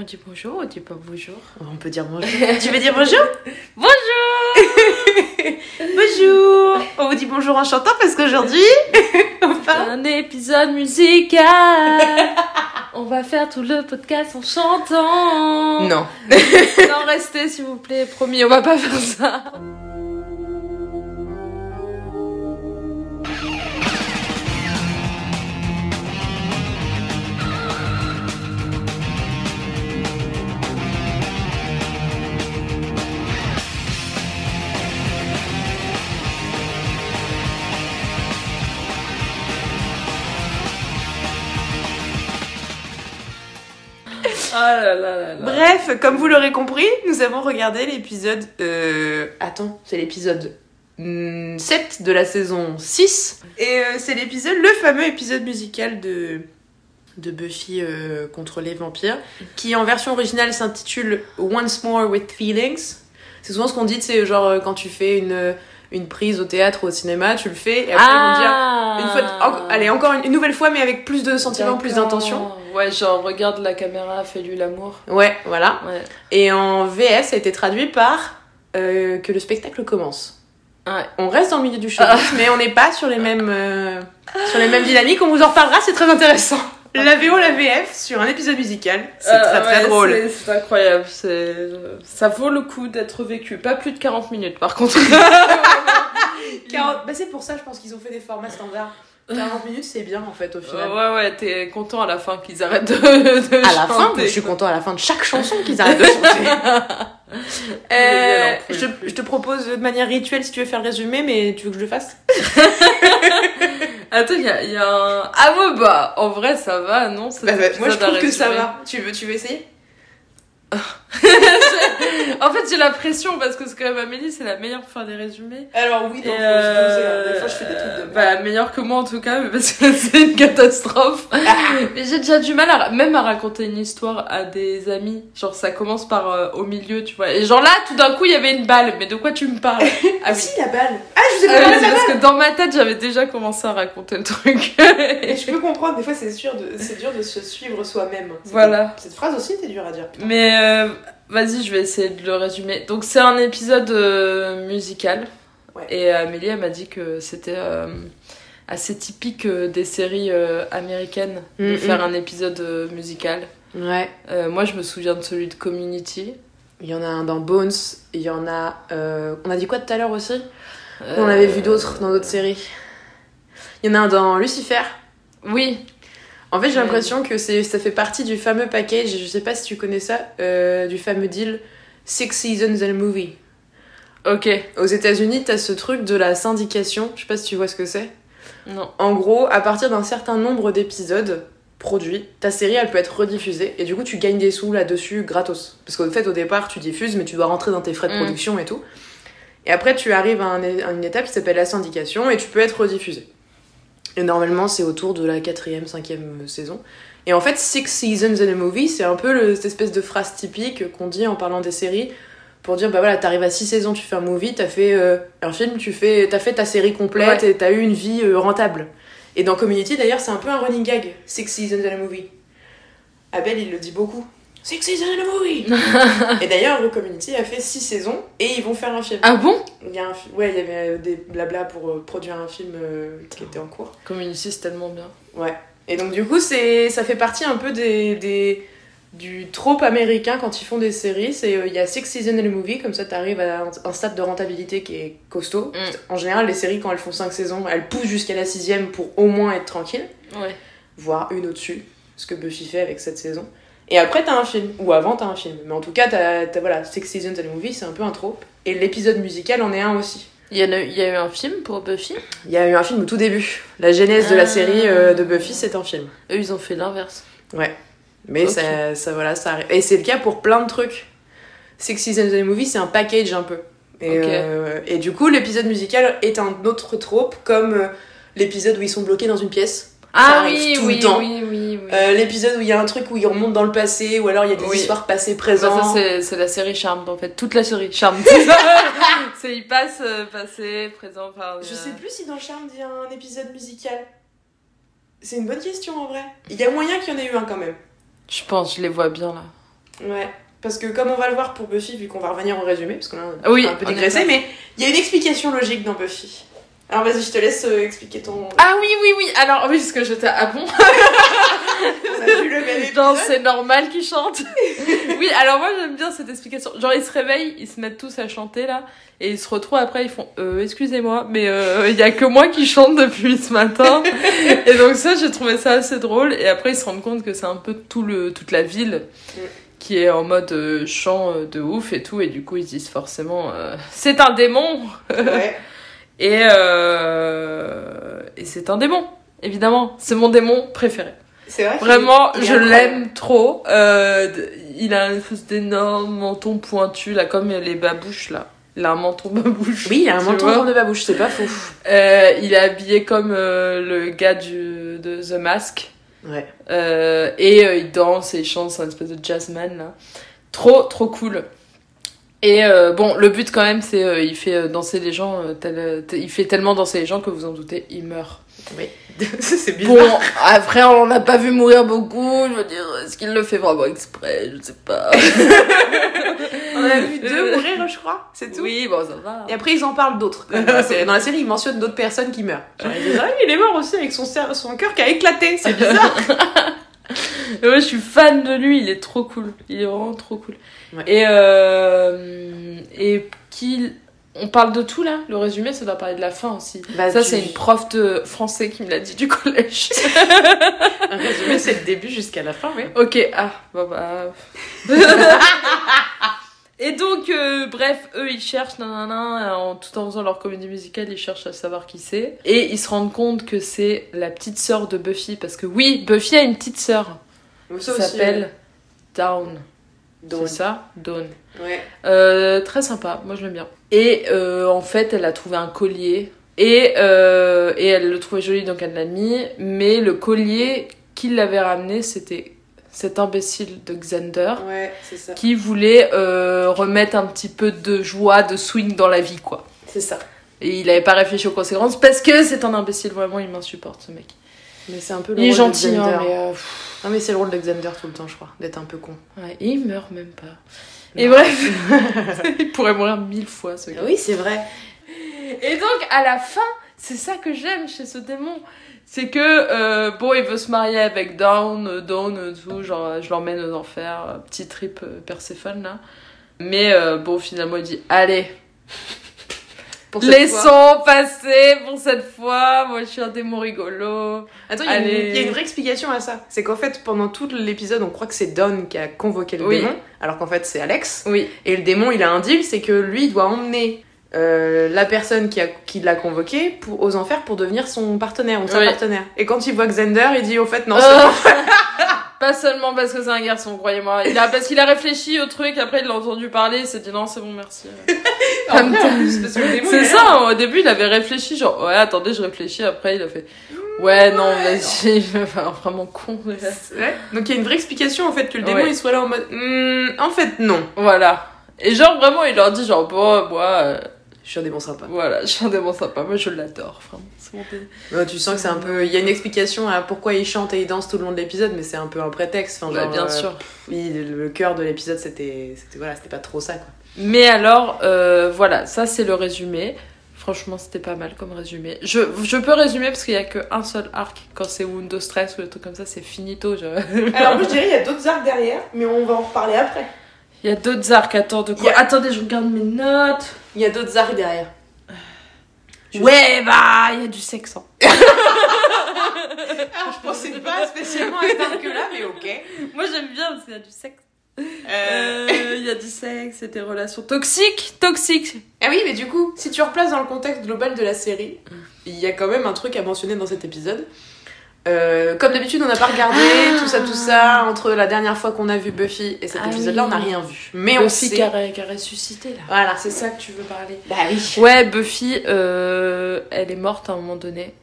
On dit bonjour, on dit pas bonjour. On peut dire bonjour. tu veux dire bonjour? Bonjour Bonjour On vous dit bonjour en chantant parce qu'aujourd'hui, on parle... Un épisode musical On va faire tout le podcast en chantant Non. Non, restez s'il vous plaît, promis, on va pas faire ça là là là là. Bref, comme vous l'aurez compris, nous avons regardé l'épisode... Euh... Attends, c'est l'épisode hmm, 7 de la saison 6. Et euh, c'est l'épisode, le fameux épisode musical de, de Buffy euh, contre les vampires, qui en version originale s'intitule Once More with Feelings. C'est souvent ce qu'on dit, c'est genre quand tu fais une, une prise au théâtre ou au cinéma, tu le fais, et après ils vont dire... Ah Une fois, en- allez, encore une, une nouvelle fois, mais avec plus de sentiments, plus d'intention. Ouais, genre regarde la caméra, fais-lui l'amour. Ouais, voilà. Ouais. Et en VF, ça a été traduit par euh, que le spectacle commence. Ouais. On reste dans le milieu du showbiz, mais on n'est pas sur les mêmes euh, sur les mêmes dynamiques. On vous en reparlera, c'est très intéressant. La VO, la VF sur un épisode musical, c'est Euh, très très ouais, drôle. c'est- C'est incroyable, c'est ça vaut le coup d'être vécu. Pas plus de 40 minutes par contre. 40 Bah, c'est pour ça, je pense qu'ils ont fait des formats standards. 40 minutes, c'est bien en fait au final. ouais, ouais, t'es content à la fin qu'ils arrêtent de, de À la fin, chanter, je suis content à la fin de chaque chanson qu'ils arrêtent de chanter. Euh, je, te propose de manière rituelle si tu veux faire le résumé, mais tu veux que je le fasse? Attends, il y a, il y a un. Ah ouais, bah, en vrai, ça va, non? Bah, bah, Moi je trouve que ça va. Tu veux, tu veux essayer? En fait, j'ai la pression parce que c'est quand même Amélie, c'est la meilleure pour faire des résumés. Alors oui, euh, Des fois je fais des trucs de bah, meilleure que moi en tout cas, mais parce que c'est une catastrophe. Ah. mais j'ai déjà du mal à, même à raconter une histoire à des amis. Genre, ça commence par euh, au milieu, tu vois. Et genre là, tout d'un coup, il y avait une balle. Mais de quoi tu me parles? Ah si, la balle Ah, je vous ai Ah parlé de c'est la parce balle que dans ma tête, j'avais déjà commencé à raconter le truc. Et je peux comprendre, des fois c'est sûr de, c'est dur de se suivre soi-même. Voilà. Cette phrase aussi était dure à dire. putain. Mais euh, vas-y, je vais essayer de le résumer. Donc c'est un épisode euh, musical. Ouais. Et Amélie, elle m'a dit que c'était euh, assez typique euh, des séries américaines de Mm, faire mm. un épisode musical. Ouais. Moi, je me souviens de celui de Community. Il y en a un dans Bones, il y en a... On a dit quoi tout à l'heure aussi? On avait vu d'autres dans d'autres séries. Il y en a un dans Lucifer. Oui. En fait, j'ai l'impression que c'est, ça fait partie du fameux package, je sais pas si tu connais ça, euh, du fameux deal Six Seasons and a Movie. Ok. Aux États-Unis, t'as ce truc de la syndication, je sais pas si tu vois ce que c'est. Non. En gros, à partir d'un certain nombre d'épisodes produits, ta série elle peut être rediffusée et du coup tu gagnes des sous là-dessus gratos. Parce qu'en fait au départ tu diffuses mais tu dois rentrer dans tes frais de Mm. production et tout. Et après tu arrives à, un- à une étape qui s'appelle la syndication et tu peux être rediffusé. Et normalement c'est autour de la quatrième, cinquième saison. Et en fait Six Seasons in a Movie c'est un peu le- cette espèce de phrase typique qu'on dit en parlant des séries pour dire bah voilà t'arrives à 6 saisons tu fais un movie t'as fait euh, un film tu fais t'as fait ta série complète Ouais. et t'as eu une vie euh, rentable et dans Community d'ailleurs c'est un peu un running gag Six seasons in a movie Abel il le dit beaucoup Six seasons in a movie et d'ailleurs Community a fait 6 saisons et ils vont faire un film Ah bon? Il y a un ouais il y avait des blabla pour euh, produire un film euh, qui était en cours Community, c'est tellement bien. Ouais. Et donc du coup, c'est ça fait partie un peu des, des du trope américain quand ils font des séries. C'est euh, il y a six seasons in a movie, comme ça t'arrives à un, un stade de rentabilité qui est costaud. Mm. En général, les séries quand elles font 5 saisons, elles poussent jusqu'à la sixième pour au moins être tranquille, Ouais. voire une au-dessus, ce que Buffy fait avec cette saison. Et après t'as un film, ou avant t'as un film. Mais en tout cas, t'as t'as, voilà six seasons in a movie, c'est un peu un trope. Et l'épisode musical en est un aussi. Il y, a, il y a eu un film pour Buffy? Il y a eu un film au tout début. La genèse de la Ah. série euh, de Buffy, c'est un film. Eux, ils ont fait l'inverse. Mais Ok. ça, ça, voilà, ça arrive. Et c'est le cas pour plein de trucs. Six Seasons and a Movie, c'est un package un peu. Et, euh, et du coup, l'épisode musical est un autre trope, comme euh, l'épisode où ils sont bloqués dans une pièce. Ah oui, tout le oui, temps. oui, oui, oui. Euh, l'épisode où il y a un truc où ils remontent dans le passé, ou alors il y a des Oui. histoires passées Bah, ça, c'est, la série Charmed en fait. Toute la série Charmed. c'est il passe, euh, passé, présent. Enfin, Je euh, sais plus si dans Charmed il y a un épisode musical. C'est une bonne question en vrai. Il y a moyen qu'il y en ait eu un quand même. Je pense, je les vois bien là. Ouais. Parce que comme on va le voir pour Buffy, vu qu'on va revenir au résumé, parce qu'on a un, Oui, un peu dégraissé, mais il y a une explication logique dans Buffy. Alors vas-y, je te laisse euh, expliquer ton... Ah oui, oui, oui. Alors, oui, parce que j'étais. Ah bon On a vu le même Genre, c'est normal qu'ils chantent. oui, alors moi, j'aime bien cette explication. Genre, ils se réveillent, ils se mettent tous à chanter là, et ils se retrouvent après, ils font euh, Excusez-moi, mais euh, il y a que moi qui chante depuis ce matin. et donc, ça, j'ai trouvé ça assez drôle. Et après, ils se rendent compte que c'est un peu tout le, toute la ville Mm. qui est en mode euh, chant euh, de ouf et tout. Et du coup, ils se disent forcément euh, C'est un démon Ouais. Et, euh, et c'est un démon, évidemment. C'est mon démon préféré. C'est vrai Vraiment, je l'aime trop. Euh, il a une espèce d'énorme menton pointu, là, comme les babouches, là. Il a un menton babouche. Oui, il a un menton de babouche, c'est pas faux. Euh, il est habillé comme euh, le gars du, de The Mask. Ouais. Euh, et euh, il danse et il chante, c'est un espèce de jazzman, là. Trop, trop cool. Et euh, bon, le but quand même, c'est euh, il fait euh, danser les gens, euh, tel- euh, il fait tellement danser les gens que vous en doutez, il meurt. Oui. c'est bizarre. Bon, après, on l'a pas vu mourir beaucoup. Je veux dire, est-ce qu'il le fait vraiment exprès? Je sais pas. On a vu deux mourir, je crois, c'est tout. Oui, bon, ça va. Et après, ils en parlent d'autres. Dans la série, Dans la série, ils mentionnent d'autres personnes qui meurent. Genre, ils disent, ah, il est mort aussi avec son, son cœur qui a éclaté. C'est bizarre. Moi, je suis fan de lui. Il est trop cool. Il est vraiment trop cool. Ouais. Et euh, et qui on parle de tout là. Le résumé, ça doit parler de la fin aussi. Bah, ça, tu- c'est une prof de français qui me l'a dit du collège. Un résumé, c'est le début jusqu'à la fin, oui. Ok, ah, bon bah. Et donc, euh, bref, eux ils cherchent, nanana, en, tout en faisant leur comédie musicale, ils cherchent à savoir qui c'est. Et ils se rendent compte que c'est la petite sœur de Buffy, parce que oui, Buffy a une petite sœur qui s'appelle Dawn. Dawn. C'est ça Dawn. Ouais. Euh, très sympa, moi je l'aime bien. Et euh, en fait, elle a trouvé un collier. Et, et elle le trouvait joli, donc elle l'a mis. Mais le collier qui l'avait ramené, c'était cet imbécile de Xander Ouais, c'est ça. qui voulait euh, remettre un petit peu de joie, de swing dans la vie, quoi. C'est ça. Et il avait pas réfléchi aux conséquences parce que c'est un imbécile, vraiment, il m'insupporte ce mec. Mais c'est un peu le Il est rôle gentil, de Xander. hein, mais. euh, Non, mais c'est le rôle de Xander tout le temps, je crois, d'être un peu con. ouais, et il meurt même pas. Et bref, il pourrait mourir mille fois ce gars. Oui, c'est vrai. Et donc, à la fin, c'est ça que j'aime chez ce démon. C'est que, euh, bon, il veut se marier avec Dawn, euh, Dawn, euh, tout, genre, euh, je l'emmène aux enfers, petit trip Perséphone, là. Mais, euh, bon, finalement, il dit, allez, Pour cette fois. laissons passer pour cette fois, moi, je suis un démon rigolo. Attends, il y, a une- Allez. il y a une vraie explication à ça. C'est qu'en fait, pendant tout l'épisode, on croit que c'est Don qui a convoqué le Oui. démon, alors qu'en fait, c'est Alex. Oui, Et le démon, il a un deal, c'est que lui, il doit emmener euh, la personne qui, a, qui l'a convoqué pour, aux enfers pour devenir son partenaire ou sa Oui. partenaire. Et quand il voit Xander, il dit au fait, non, Euh, c'est. Pas seulement parce que c'est un garçon, croyez-moi. Il a, parce qu'il a réfléchi au truc, après il l'a entendu parler, il s'est dit non, c'est bon, merci. En vrai, en plus, parce que le démon, il C'est est ça, au début il avait réfléchi, genre ouais, attendez, je réfléchis, après il a fait ouais, non, vas-y, enfin, vraiment con. Ouais. Donc il y a une vraie explication en fait que le démon Ouais. il soit là en mode Hmm, en fait non. Voilà. Et genre vraiment, il leur dit genre bon, moi, euh, Je suis un démon sympa. voilà, je suis un démon sympa, moi je l'adore, Ouais, tu sens que c'est un peu. Il y a une explication à pourquoi il chante et il danse tout le long de l'épisode, mais c'est un peu un prétexte. Enfin, Ouais, bien euh, sûr. Oui, le cœur de l'épisode c'était, c'était voilà, c'était pas trop ça quoi. Mais alors, euh, voilà, ça c'est le résumé. Franchement, c'était pas mal comme résumé. Je, je peux résumer parce qu'il y a qu'un seul arc. Quand c'est Windows Stress ou des trucs comme ça, c'est finito. je- Alors moi je dirais il y a d'autres arcs derrière, mais on va en reparler après. Il y a d'autres arcs, attends, de quoi? A- Attendez, je regarde mes notes. Il y a d'autres arcs derrière. Je- Ouais, bah, il y a du sexe. hein. Alors je pensais pas spécialement à cet arc là, mais ok. Moi j'aime bien parce qu'il y a du sexe. Euh, Euh, Il y a du sexe et des relations toxiques. Toxiques. Ah oui, mais du coup, si tu replaces dans le contexte global de la série, il y a quand même un truc à mentionner dans cet épisode. Euh, comme d'habitude, on n'a pas regardé Ah. tout ça, tout ça entre la dernière fois qu'on a vu Buffy et cet Ah épisode-là, oui. on n'a rien vu. Mais on Buffy sait. qui a, qui a ressuscité là. Voilà. C'est ça que tu veux parler. Bah oui. Ouais, Buffy, euh, elle est morte à un moment donné.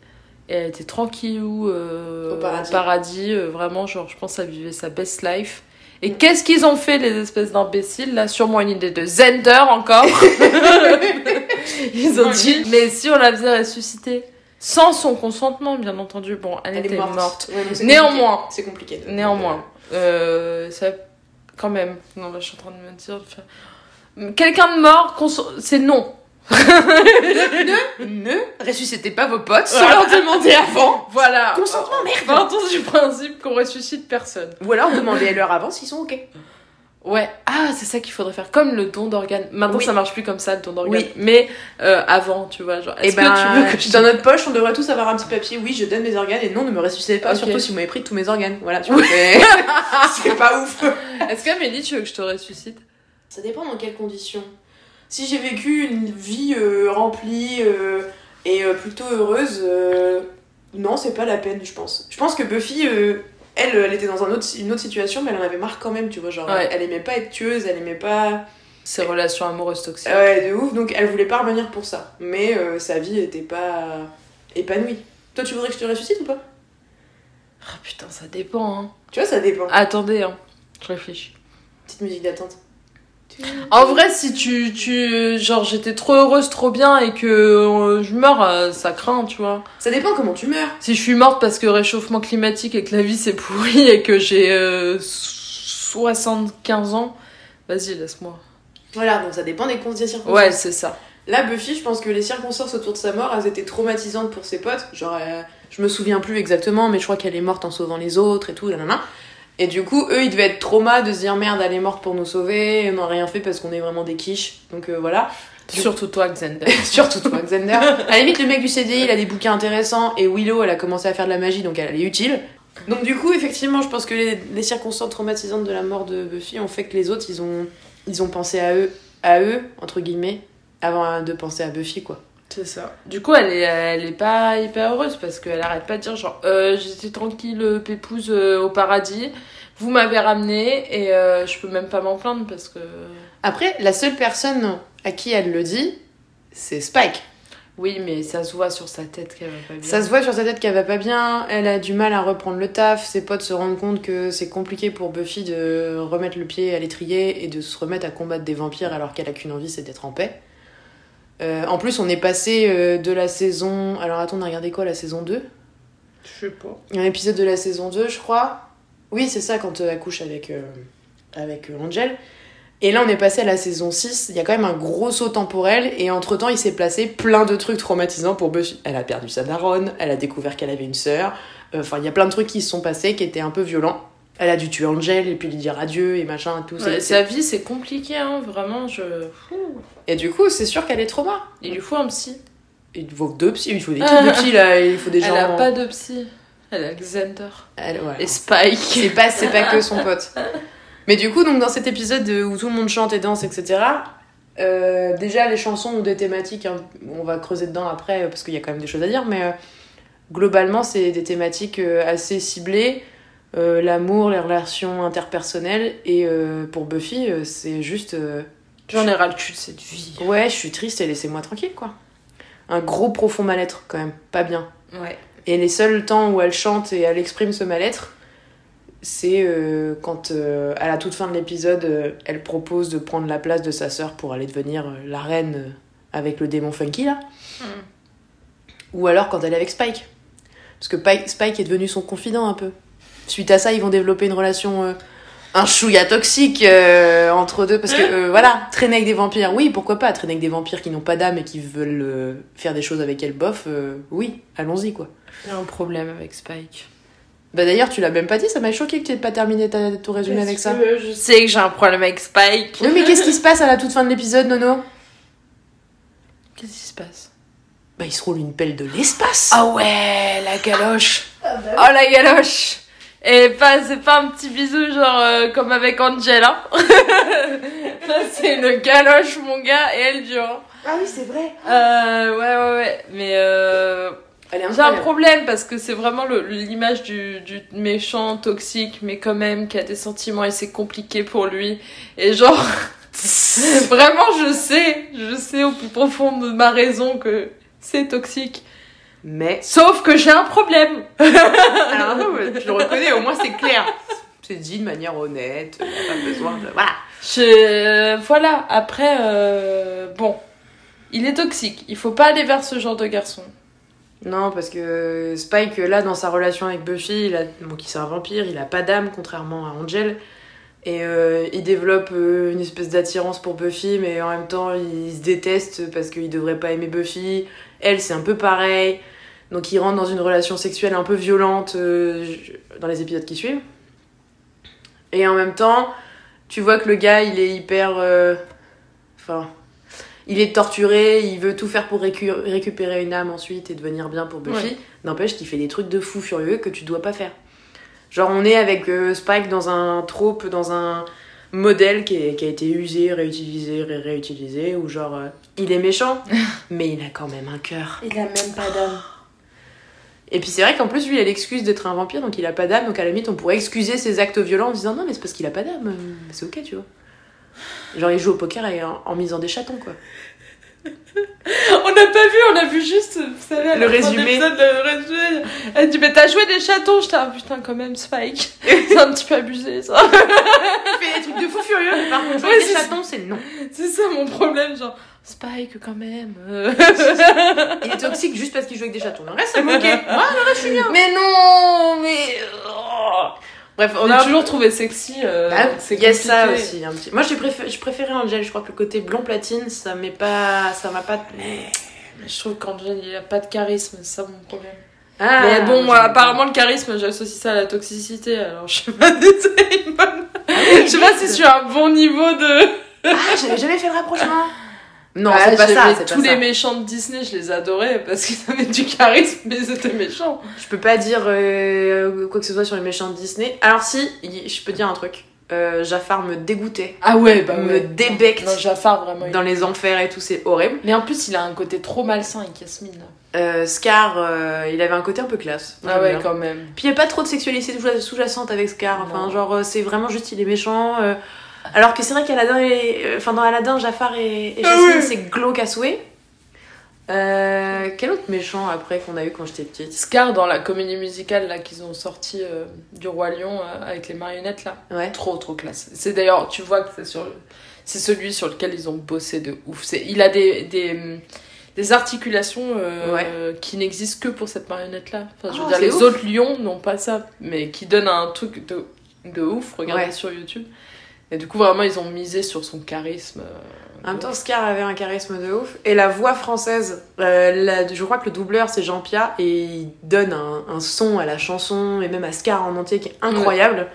Et elle était tranquille euh, Au paradis. paradis, euh, vraiment, genre, je pense qu'elle vivait sa best life. Et qu'est-ce qu'ils ont fait, les espèces d'imbéciles Là, sûrement une idée de Zender encore. Ils ont dit, mais si on la faisait ressusciter, sans son consentement, bien entendu. Bon, elle, Elle était est morte. Ouais, Néanmoins. C'est compliqué. Néanmoins, euh, ça, quand même. Non, là, je suis en train de me dire. enfin, Quelqu'un de mort, c'est non. ne, ne ressuscitez pas vos potes sans Voilà. leur demander avant. Voilà. Consentement, merde. Partons du principe qu'on ressuscite personne. Ou alors demandez-leur avant s'ils sont ok. Ouais. Ah, c'est ça qu'il faudrait faire. Comme le don d'organes. Maintenant, Oui. ça marche plus comme ça, le don d'organes. Oui. Mais euh, avant, tu vois. Genre, Et est-ce ben, que tu veux que je dans notre poche, on devrait tous avoir un petit papier. Oui, je donne mes organes et non, ne me ressuscitez pas, surtout si vous m'avez pris tous mes organes. Voilà, tu vois. c'est- C'est pas ouf. Est-ce qu'Amélie, tu veux que je te ressuscite? Ça dépend dans quelles conditions. Si j'ai vécu une vie euh, remplie euh, et euh, plutôt heureuse, euh, non, c'est pas la peine, je pense. Je pense que Buffy, euh, elle, elle était dans un autre, une autre situation, mais elle en avait marre quand même, tu vois. Genre, Ouais. elle aimait pas être tueuse, elle aimait pas. Ces relations amoureuses toxiques. Ouais, de ouf, donc elle voulait pas revenir pour ça. Mais euh, sa vie était pas épanouie. Toi, tu voudrais que je te ressuscite ou pas? Ah putain, ça dépend, hein. Tu vois, ça dépend. Attendez, hein. Je réfléchis. Petite musique d'attente. En vrai, si tu, tu, genre, j'étais trop heureuse, trop bien, et que euh, je meurs, euh, ça craint, tu vois. Ça dépend comment tu meurs. Si je suis morte parce que réchauffement climatique et que la vie c'est pourri et que j'ai euh, 75 ans, vas-y, laisse-moi. Voilà, donc ça dépend des con- des circonstances. Ouais, c'est ça. Là, Buffy, je pense que les circonstances autour de sa mort, elles étaient traumatisantes pour ses potes. Genre, euh, je me souviens plus exactement, mais je crois qu'elle est morte en sauvant les autres et tout, nanana. Et du coup, eux, ils devaient être trauma de se dire merde, elle est morte pour nous sauver, on n'a rien fait parce qu'on est vraiment des quiches. Donc euh, voilà. Surtout toi, Xander. Surtout toi, Xander. À la limite, le mec du CDI, il a des bouquins intéressants et Willow, elle a commencé à faire de la magie, donc elle est utile. Donc du coup, effectivement, je pense que les, les circonstances traumatisantes de la mort de Buffy ont fait que les autres, ils ont, ils ont pensé à eux, à eux, entre guillemets, avant de penser à Buffy, quoi. C'est ça. Du coup, elle est, elle est pas hyper heureuse parce qu'elle arrête pas de dire genre, euh, j'étais tranquille, euh, pépouze euh, au paradis, vous m'avez ramené et euh, je peux même pas m'en plaindre parce que. Après, la seule personne à qui elle le dit, c'est Spike. Oui, mais ça se voit sur sa tête qu'elle va pas bien. Ça se voit sur sa tête qu'elle va pas bien, elle a du mal à reprendre le taf, ses potes se rendent compte que c'est compliqué pour Buffy de remettre le pied à l'étrier et de se remettre à combattre des vampires alors qu'elle a qu'une envie, c'est d'être en paix. Euh, en plus, on est passé euh, de la saison. Alors attends, on a regardé quoi la saison 2 Je sais pas. Un épisode de la saison 2, je crois. Oui, c'est ça, quand euh, elle couche avec, euh, avec euh, Angel. Et là, on est passé à la saison 6. Il y a quand même un gros saut temporel. Et entre temps, il s'est placé plein de trucs traumatisants pour Buffy. Elle a perdu sa daronne. Elle a découvert qu'elle avait une sœur. Euh, Enfin, il y a plein de trucs qui se sont passés qui étaient un peu violents. Elle a dû tuer Angel et puis lui dire adieu et machin et tout. Ouais, sa vie, c'est compliqué, hein, vraiment. Je... Et du coup, c'est sûr qu'elle est trauma. Il lui faut un psy. Il faut deux psy, il faut des de psy là. Il faut des gens. Elle a pas de psy. Elle a Xander. Elle- ouais. Et Spike. C'est pas, c'est pas que son pote. Mais du coup, donc dans cet épisode de- où tout le monde chante et danse, etc., euh, déjà les chansons ont des thématiques, hein, on va creuser dedans après euh, parce qu'il y a quand même des choses à dire, mais euh, globalement, c'est des thématiques euh, assez ciblées. Euh, L'amour, les relations interpersonnelles, et euh, pour Buffy, euh, c'est juste. J'en ai ras le cul de cette vie. ouais, je suis triste et laissez-moi tranquille, quoi. Un gros profond mal-être, quand même, pas bien. Ouais. Et les seuls temps où elle chante et elle exprime ce mal-être, c'est quand, à la toute fin de l'épisode, elle propose de prendre la place de sa sœur pour aller devenir la reine avec le démon funky, là. Mm. Ou alors quand elle est avec Spike. Parce que Pi- Spike est devenu son confident un peu. Suite à ça, ils vont développer une relation... euh, un chouïa toxique euh, entre deux parce que euh, voilà traîner avec des vampires oui pourquoi pas traîner avec des vampires qui n'ont pas d'âme et qui veulent euh, faire des choses avec elle bof oui allons-y quoi J'ai un problème avec Spike. bah d'ailleurs, tu l'as même pas dit, ça m'a choqué que tu aies pas terminé ta, ton résumé avec ça. Je sais que j'ai un problème avec Spike. Oui, mais qu'est-ce qui se passe à la toute fin de l'épisode, Nono? Qu'est-ce qui se passe? Bah, il se roule une pelle de l'espace Ah ouais, la galoche. Oh la galoche. Et pas, c'est pas un petit bisou genre euh, comme avec Angela. Là c'est une galoche mon gars et elle dure. Ah oui, c'est vrai Euh, ouais ouais ouais. Mais euh, j'ai un problème parce que c'est vraiment le- l'image du, du méchant toxique mais quand même qui a des sentiments et c'est compliqué pour lui. Et genre vraiment je sais, je sais au plus profond de ma raison que c'est toxique. Mais... Sauf que j'ai un problème. Alors non, mais tu le reconnais, au moins c'est clair. C'est dit de manière honnête, pas besoin de... Voilà Je... Voilà, après, euh, bon, il est toxique. Il faut pas aller vers ce genre de garçon. Non, parce que Spike, là, dans sa relation avec Buffy, il a... bon, qui c'est un vampire, il a pas d'âme, contrairement à Angel. Et euh, il développe euh, une espèce d'attirance pour Buffy, mais en même temps, il se déteste parce qu'il devrait pas aimer Buffy. Elle, c'est un peu pareil. Donc, il rentre dans une relation sexuelle un peu violente euh, dans les épisodes qui suivent. Et en même temps, tu vois que le gars, il est hyper. euh, Enfin. Il est torturé, il veut tout faire pour récu- récupérer une âme ensuite et devenir bien pour Buffy. Ouais. N'empêche qu'il fait des trucs de fou furieux que tu dois pas faire. Genre, on est avec euh, Spike dans un trope, dans un modèle qui, est- qui a été usé, réutilisé, ré- réutilisé, où genre, euh, il est méchant, mais il a quand même un cœur. Il a même pas d'âme. Et puis c'est vrai qu'en plus, lui, il a l'excuse d'être un vampire, donc il a pas d'âme, donc à la limite, on pourrait excuser ses actes violents en disant non, mais c'est parce qu'il a pas d'âme, euh, c'est ok, tu vois. Genre, il joue au poker et en, en misant des chatons, quoi. On n'a pas vu, on a vu juste, vous savez, à Le résumé. l'épisode, le résumé. Elle dit, mais t'as joué des chatons. J'étais, ah putain, quand même, Spike. C'est un petit peu abusé, ça. Il fait des trucs de fou furieux, mais par contre, Ouais, des c'est- chatons, c'est non. C'est ça mon problème, genre, Spike, quand même. Il est toxique juste parce qu'il joue avec des chatons. Le reste, c'est moqué. Moi, le reste, je suis bien. mais non, mais. Bref, On a toujours trouvé sexy. euh, Ah, c'est il y a ça aussi un petit. Moi, j'ai préféré, je préférais Angel. Je crois que le côté blond platine, ça m'est pas, ça m'a pas. Mais je trouve qu'Angel, il a pas de charisme, c'est ça mon problème. Ah, mais bon, moi, apparemment, le charisme, j'associe ça à la toxicité, alors je sais pas si c'est une bonne. Ah Je sais pas si je suis à un bon niveau de. Ah, j'avais jamais fait le rapprochement. Non, Ouais, c'est pas ça. Tous pas les ça. méchants de Disney, je les adorais parce qu'ils avaient du charisme, mais ils étaient méchants. Je peux pas dire euh, quoi que ce soit sur les méchants de Disney. Alors si, je peux dire un truc. Euh, Jafar me dégoûtait, Ah ouais, bah me débecte Non, Jafar, vraiment. il- dans les enfers et tout, c'est horrible. Mais en plus, il a un côté trop malsain avec Yasmine. Euh, Scar, euh, il avait un côté un peu classe. Ah ouais, bien. quand même. Puis il n'y a pas trop de sexualité sous- sous-jacente avec Scar. Enfin, genre, c'est vraiment juste il est méchant. Alors que c'est vrai qu'Aladin et. euh, Enfin, dans Aladdin, Jafar et, et Ah Jasmine, c'est glauque à souhait. Euh, quel autre méchant après qu'on a eu quand j'étais petite? Scar, dans la comédie musicale là qu'ils ont sorti euh, du Roi Lion euh, avec les marionnettes là, Ouais. trop trop classe. C'est d'ailleurs, tu vois que c'est sur c'est celui sur lequel ils ont bossé de ouf. C'est il a des des, des articulations euh, qui n'existent que pour cette marionnette là. Enfin, je veux Oh, dire, c'est les ouf. autres lions n'ont pas ça, mais qui donnent un truc de de ouf. Regardez Ouais. sur YouTube. Et du coup, vraiment, ils ont misé sur son charisme. euh, En même temps, Scar avait un charisme de ouf. Et la voix française, euh, la- je crois que le doubleur c'est Jean Pia et il donne un, un son à la chanson et même à Scar en entier qui est incroyable.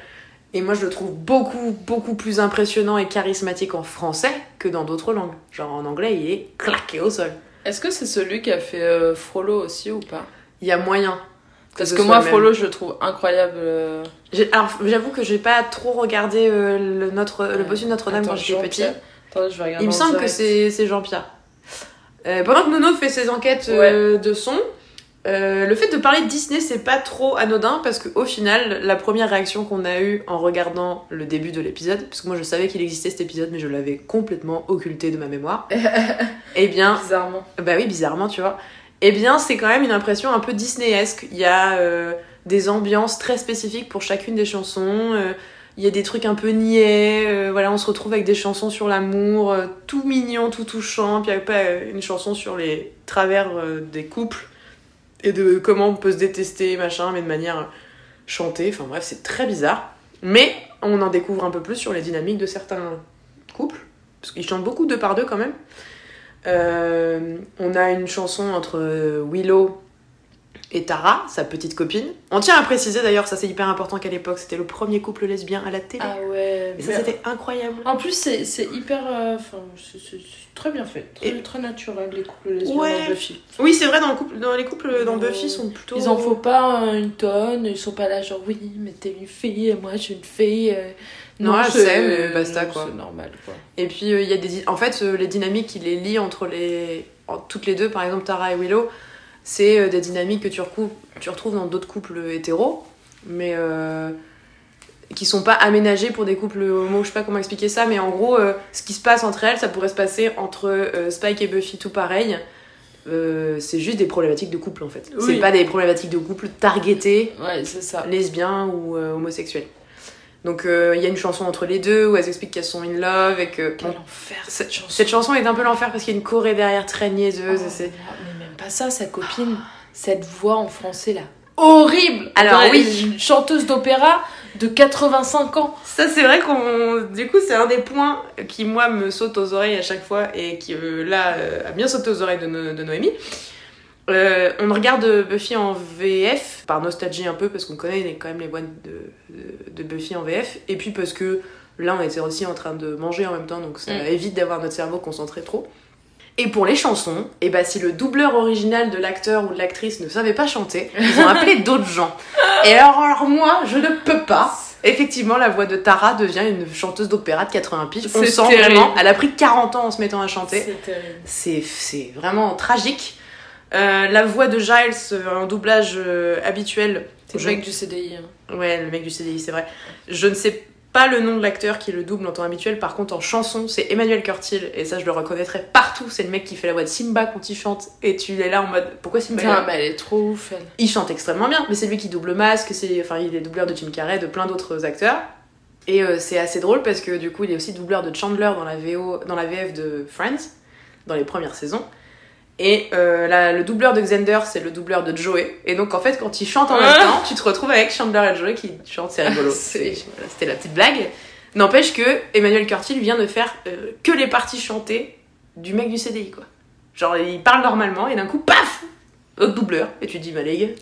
Et moi je le trouve beaucoup, beaucoup plus impressionnant et charismatique en français que dans d'autres langues. Genre en anglais, il est claqué au sol. Est-ce que c'est celui qui a fait euh, Frollo aussi ou pas? Il y a moyen. Parce ce que moi. Frollo, je le trouve incroyable. euh, Alors j'avoue que j'ai pas trop regardé euh, le, notre, le bossu de Notre-Dame quand j'étais petit. Jean-Pierre. Attends, je vais regarder Il me semble que direct. c'est c'est Jean-Pierre. Euh, pendant que Nono fait ses enquêtes euh, de son, le fait de parler de Disney, c'est pas trop anodin parce qu'au final, la première réaction qu'on a eue en regardant le début de l'épisode, parce que moi je savais qu'il existait cet épisode, mais je l'avais complètement occulté de ma mémoire, eh bien, Bizarrement. bah oui, bizarrement, tu vois. Eh bien, c'est quand même une impression un peu Disneyesque. Il y a euh, des ambiances très spécifiques pour chacune des chansons. euh, il y a des trucs un peu niais. euh, voilà, on se retrouve avec des chansons sur l'amour, tout mignon, tout touchant. Puis après, euh, une chanson sur les travers des couples et de comment on peut se détester, machin, mais de manière chantée. Enfin bref, c'est très bizarre. Mais on en découvre un peu plus sur les dynamiques de certains couples. Parce qu'ils chantent beaucoup deux par deux quand même. Euh, on a une chanson entre euh, Willow et Tara, sa petite copine. On tient à préciser d'ailleurs, ça c'est hyper important qu'à l'époque, c'était le premier couple lesbien à la télé. Ah ouais. et ça c'était incroyable. En plus, c'est hyper. euh, Enfin, c'est- très bien fait. Très, Et- très naturel, les couples lesbiens Ouais. dans Buffy. Oui, c'est vrai, dans, le couple, dans les couples dans Euh, Buffy sont plutôt. Ils en font pas une tonne, ils sont pas là genre oui, mais t'es une fille et moi je suis une fille. Ouais, c'est- c'est, mais basta, quoi. C'est normal quoi. Et puis euh, il y a des. En fait, euh, les dynamiques qui les lient entre les. toutes les deux, par exemple Tara et Willow, c'est euh, des dynamiques que tu, tu retrouves dans d'autres couples hétéros, mais euh, qui sont pas aménagés pour des couples homo. Je sais pas comment expliquer ça, mais en gros, euh, ce qui se passe entre elles, ça pourrait se passer entre euh, Spike et Buffy tout pareil. C'est juste des problématiques de couple en fait. Oui. C'est pas des problématiques de couple targetées Ouais, ça. lesbiens ou homosexuels. Donc euh, il y a une chanson entre les deux où elles expliquent qu'elles sont in love et que Quel bon, enfer cette, chanson. cette chanson est un peu l'enfer parce qu'il y a une choré derrière très niaiseuse. Oh, et c'est... mais même pas ça, sa copine, cette voix en français là. Horrible Alors, oui. Une chanteuse d'opéra de 85 ans. Ça, c'est vrai qu'on. Du coup, c'est un des points qui, moi, me saute aux oreilles à chaque fois et qui, euh, là, euh, a bien sauté aux oreilles de, No- de Noémie. Euh, on regarde Buffy en VF, par nostalgie un peu, parce qu'on connaît quand même les voix de, de, de Buffy en VF, et puis parce que là, on était aussi en train de manger en même temps, donc ça Mm. évite d'avoir notre cerveau concentré trop. Et pour les chansons, et bah, si le doubleur original de l'acteur ou de l'actrice ne savait pas chanter, ils ont appelé d'autres gens. Et alors, alors moi, je ne peux pas. Effectivement, la voix de Tara devient une chanteuse d'opéra de 80 piges. On sent terrible. vraiment. Elle a pris 40 ans en se mettant à chanter. C'est vraiment tragique. Euh, la voix de Giles euh, en doublage euh, habituel. C'est le je- mec du CDI. hein. Ouais, le mec du CDI, c'est vrai. Je ne sais pas le nom de l'acteur qui le double en temps habituel. Par contre, en chanson, c'est Emmanuel Curtil. Et ça, je le reconnaîtrai partout. C'est le mec qui fait la voix de Simba quand il chante. Et tu es là en mode pourquoi Simba Putain, mais elle est trop ouf, elle. il chante extrêmement bien, mais c'est lui qui double Masque, c'est, enfin, il est doubleur de Jim Carrey, de plein d'autres acteurs. Et euh, c'est assez drôle parce que du coup, il est aussi doubleur de Chandler dans la, VO, dans la VF de Friends, dans les premières saisons. Et euh, la- le doubleur de Xander, c'est le doubleur de Joey. Et donc, en fait, quand ils chantent en même temps, tu te retrouves avec Chandler et Joey qui chantent, c'est rigolo. C'était la petite blague. N'empêche que Emmanuel Curtil vient de faire euh, que les parties chantées du mec du CDI, quoi. Genre, il parle normalement et d'un coup, paf Autre doubleur. Et tu te dis, bah les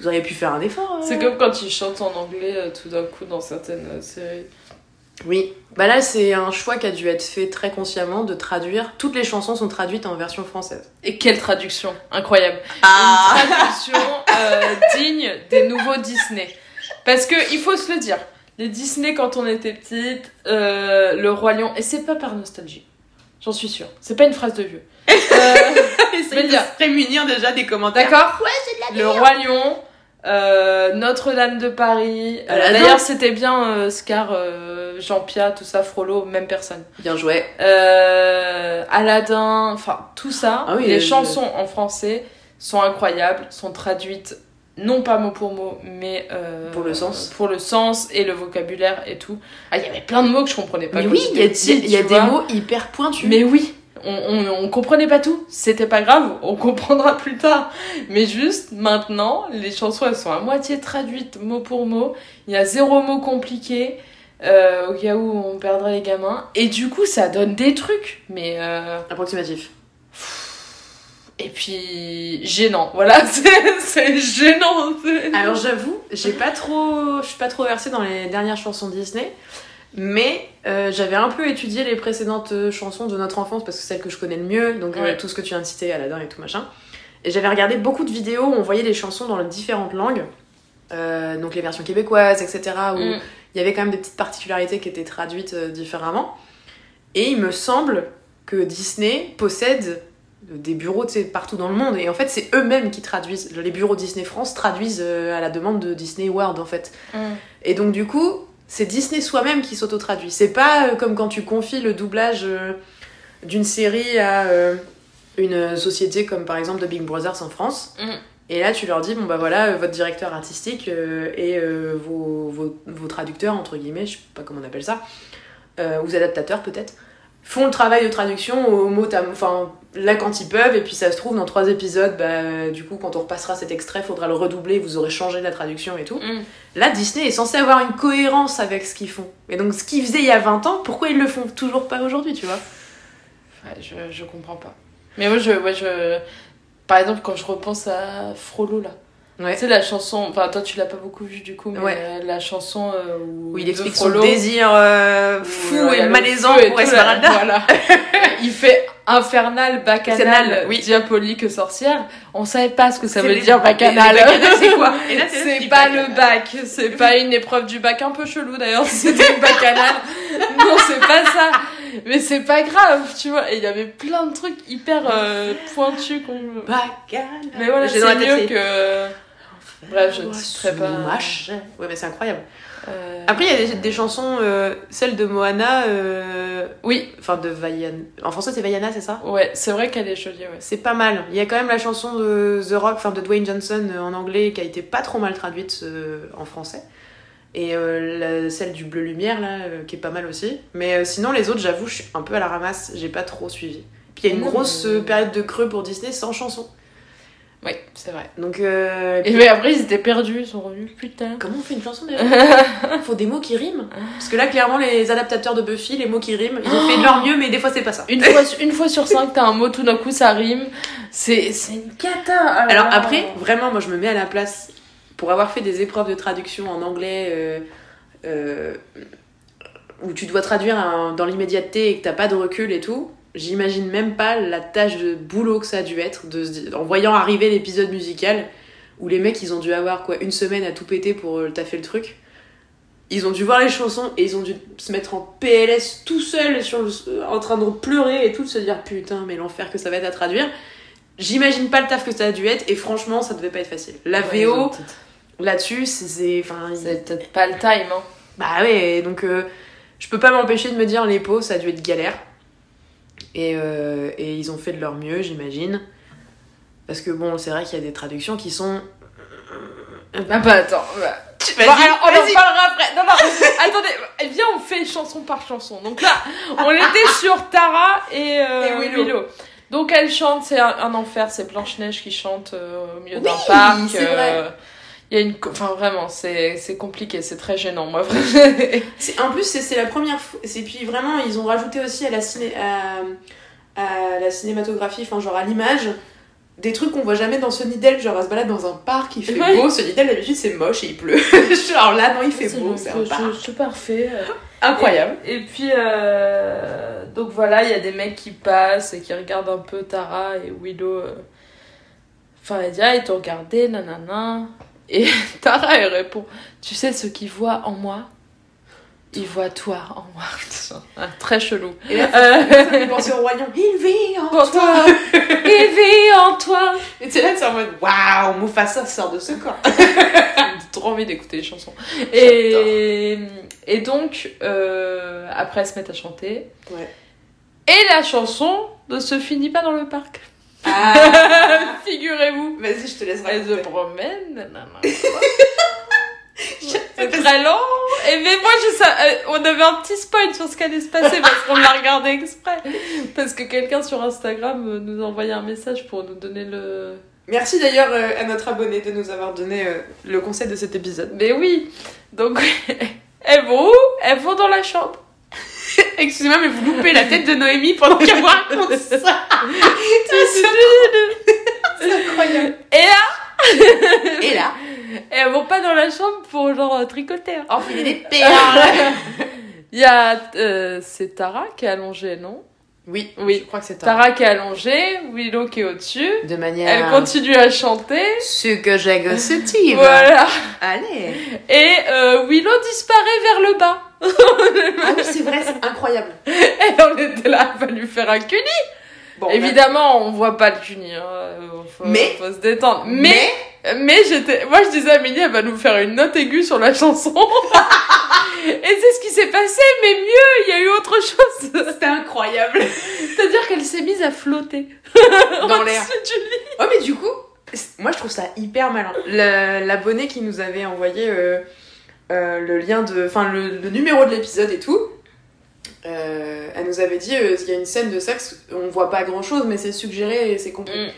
vous auriez pu faire un effort. euh. C'est comme quand ils chantent en anglais euh, tout d'un coup dans certaines euh, séries. Oui. Bah là, c'est un choix qui a dû être fait très consciemment de traduire. Toutes les chansons sont traduites en version française. Et quelle traduction Incroyable. Ah. Une traduction euh, digne des nouveaux Disney. Parce que il faut se le dire, les Disney quand on était petite, euh, le roi lion, et c'est pas par nostalgie, j'en suis sûre. C'est pas une phrase de vieux. Euh, Essayez de dire. se prémunir déjà des commentaires. D'accord Le roi lion, euh, Notre-Dame de Paris. euh, Aladdin. D'ailleurs, c'était bien euh, Scar, Jean-Pierre, tout ça, Frollo, même personne. Bien joué. Aladdin, enfin tout ça. Ah oui, les chansons en français sont incroyables, sont traduites non pas mot pour mot, mais euh, Pour le sens. pour le sens et le vocabulaire et tout. Ah, il y avait plein de mots que je comprenais pas. Mais oui, il y a, y a des mots hyper pointus. Mais oui, on, on, on comprenait pas tout. C'était pas grave, on comprendra plus tard. Mais juste maintenant, les chansons elles sont à moitié traduites mot pour mot. Il y a zéro mot compliqué. euh, au cas où on perdrait les gamins. Et du coup, ça donne des trucs. Mais. euh, Approximatif. Et puis. gênant. Voilà, c'est gênant. Alors j'avoue, j'ai pas trop, je suis pas trop versée dans les dernières chansons Disney, mais euh, j'avais un peu étudié les précédentes euh, chansons de notre enfance parce que c'est celle que je connais le mieux, donc euh, tout ce que tu viens de citer, Aladdin et tout machin. Et j'avais regardé beaucoup de vidéos où on voyait les chansons dans les différentes langues, euh, donc les versions québécoises, etc. Où Mm. il y avait quand même des petites particularités qui étaient traduites différemment. Et il me semble que Disney possède des bureaux tu sais, partout dans le monde. Et en fait, c'est eux-mêmes qui traduisent. Les bureaux Disney France traduisent à la demande de Disney World, en fait. Mm. Et donc, du coup, c'est Disney soi-même qui s'auto-traduit. C'est pas euh, comme quand tu confies le doublage euh, d'une série à euh, une société comme par exemple The Big Brothers en France. Mm. Et là, tu leur dis, bon bah voilà, votre directeur artistique et vos, vos, vos traducteurs, entre guillemets, je sais pas comment on appelle ça, euh, ou adaptateurs peut-être, font le travail de traduction au mot à enfin là quand ils peuvent, et puis ça se trouve dans trois épisodes, bah du coup quand on repassera cet extrait, faudra le redoubler, vous aurez changé la traduction et tout. Mm. Là, Disney est censé avoir une cohérence avec ce qu'ils font. Et donc ce qu'ils faisaient il y a 20 ans, pourquoi ils le font toujours pas aujourd'hui, tu vois? Ouais, je, je comprends pas. Mais moi, je, ouais, je. Par exemple, quand je repense à Frollo, là. Ouais. Tu sais, la chanson. Enfin, toi, tu l'as pas beaucoup vu du coup, mais Ouais. euh, la chanson euh, où. Où il explique Frollo, son désir euh, fou et malaisant et pour Esmeralda. là, Voilà. il fait infernal, bacchanal, oui. diabolique, sorcière. On savait pas ce que ça veut les- dire bacchanal. C'est quoi c'est pas bacchanal. le bac, c'est pas une épreuve du bac un peu chelou d'ailleurs, c'était le bacchanal. Non, c'est pas ça. Mais c'est pas grave, tu vois. Et il y avait plein de trucs hyper euh, pointus. Bacchanal. Mais voilà, c'est mieux que. Bref, je ne citerai pas. Ouais, mais c'est incroyable. Euh, Après, il y a des, des chansons, euh, celle de Moana, euh, Oui, enfin de Vaiana. En français, c'est Vaiana, c'est ça? Ouais, c'est vrai qu'elle est jolie, ouais. C'est pas mal. Il y a quand même la chanson de The Rock, enfin de Dwayne Johnson en anglais, qui a été pas trop mal traduite en français. Et la- celle du Bleu Lumière, là, qui est pas mal aussi. Mais sinon, les autres, j'avoue, je suis un peu à la ramasse, j'ai pas trop suivi. Puis il y a une grosse période de creux pour Disney sans chanson. Oui, c'est vrai. Donc, euh, Et mais après, ils étaient perdus, ils sont revenus, putain. comment on fait une chanson déjà Il faut des mots qui riment. Parce que là, clairement, les adaptateurs de Buffy, les mots qui riment, ils ont fait de leur mieux, mais des fois, c'est pas ça. Une fois, une fois sur cinq, t'as un mot, tout d'un coup, ça rime. C'est une cata. Alors après, vraiment, moi je me mets à la place pour avoir fait des épreuves de traduction en anglais euh, euh, où tu dois traduire un- dans l'immédiateté et que t'as pas de recul et tout. J'imagine même pas la tâche de boulot que ça a dû être de se dire- en voyant arriver l'épisode musical où les mecs ils ont dû avoir quoi une semaine à tout péter pour euh, taffer le truc. Ils ont dû voir les chansons et ils ont dû se mettre en PLS tout seul sur le- en train de pleurer et tout, de se dire putain mais l'enfer que ça va être à traduire. J'imagine pas le taf que ça a dû être et franchement ça devait pas être facile. La Ouais, VO là-dessus c'est- enfin C'est peut-être pas le time, hein. bah ouais donc euh, je peux pas m'empêcher de me dire les pots ça a dû être galère et, euh, et ils ont fait de leur mieux j'imagine parce que bon c'est vrai qu'il y a des traductions qui sont Ah bah attends. bah. Bon, alors, on en parlera après. Non, non, attendez, eh, viens, on fait chanson par chanson. Donc là, on était sur Tara et, euh, Et Willow. Donc elle chante, c'est un, un enfer, c'est Blanche-Neige qui chante euh, au milieu d'un Oui, parc. c'est vrai. Euh, Il y a une... Enfin, vraiment, c'est compliqué, c'est très gênant, moi, vraiment. En plus, c'est la première fois. Et puis vraiment, ils ont rajouté aussi à la, ciné, à, à la cinématographie, enfin, genre à l'image, des trucs qu'on voit jamais dans Sunnydale. Genre, elle se balade dans un parc, il fait Ouais. beau. Sunnydale, d'habitude, c'est moche et il pleut. genre là, non, il fait beau, c'est un parc. C'est parfait. euh. Incroyable. Et, et puis, euh, donc voilà, il y a des mecs qui passent et qui regardent un peu Tara et Willow. euh. Enfin, elle dit, ah, ils t'ont regardé, nanana. Et Tara, elle répond, tu sais ce qu'ils voient en moi? Ils voient toi en moi. Ah, très chelou. Et là, Euh, au royaume. Il vit en toi. toi, il vit en toi. Et c'est là, c'est en mode waouh, Mufasa sort de ce corps. J'ai trop envie d'écouter les chansons. Et, et donc, euh, après, elles se mettent à chanter. Ouais. Et la chanson ne se finit pas dans le parc. Ah. Figurez-vous. Vas-y, je te laisse Elle se promène. nanana. C'est très lent. Et mais moi, je sais, euh, on avait un petit spoil sur ce qui allait se passer parce qu'on l'a regardé exprès. Parce que quelqu'un sur Instagram euh, nous a envoyé un message pour nous donner le. Merci d'ailleurs euh, à notre abonné de nous avoir donné le conseil de cet épisode. Mais oui. Donc, elles vont où? Elles vont dans la chambre. Excusez-moi, mais vous loupez la tête de Noémie pendant qu'elle vous raconte ça. C'est incroyable. Et là, Et là, elles vont pas dans la chambre pour genre euh, tricoter. hein. enfiler des perles. Il y a. euh, c'est Tara qui est allongée, non? Oui, Oui. je crois que c'est ça. Tara qui est allongée, Willow qui est au-dessus. De manière. Elle continue à chanter. Ce que j'agostive. Voilà. Allez. Et euh, Willow disparaît vers le bas. Ah oui, c'est vrai, c'est incroyable. Et on était là, va lui faire un cuni. Bon, Évidemment, on voit pas le cuni. Hein. euh, Faut, Mais- faut se détendre. mais, Mais, mais j'étais, moi je disais à Amélie, elle va nous faire une note aiguë sur la chanson. Et c'est ce qui s'est passé, mais mieux, il y a eu autre chose. c'était incroyable. C'est-à-dire qu'elle s'est mise à flotter. Dans l'air. au-dessus du lit. Oh mais du coup, moi je trouve ça hyper malin. L'abonné qui nous avait envoyé euh, euh, le lien de, enfin le, le numéro de l'épisode et tout, euh, elle nous avait dit euh, qu'il y a une scène de sexe, on voit pas grand chose mais c'est suggéré et c'est compris. Mm.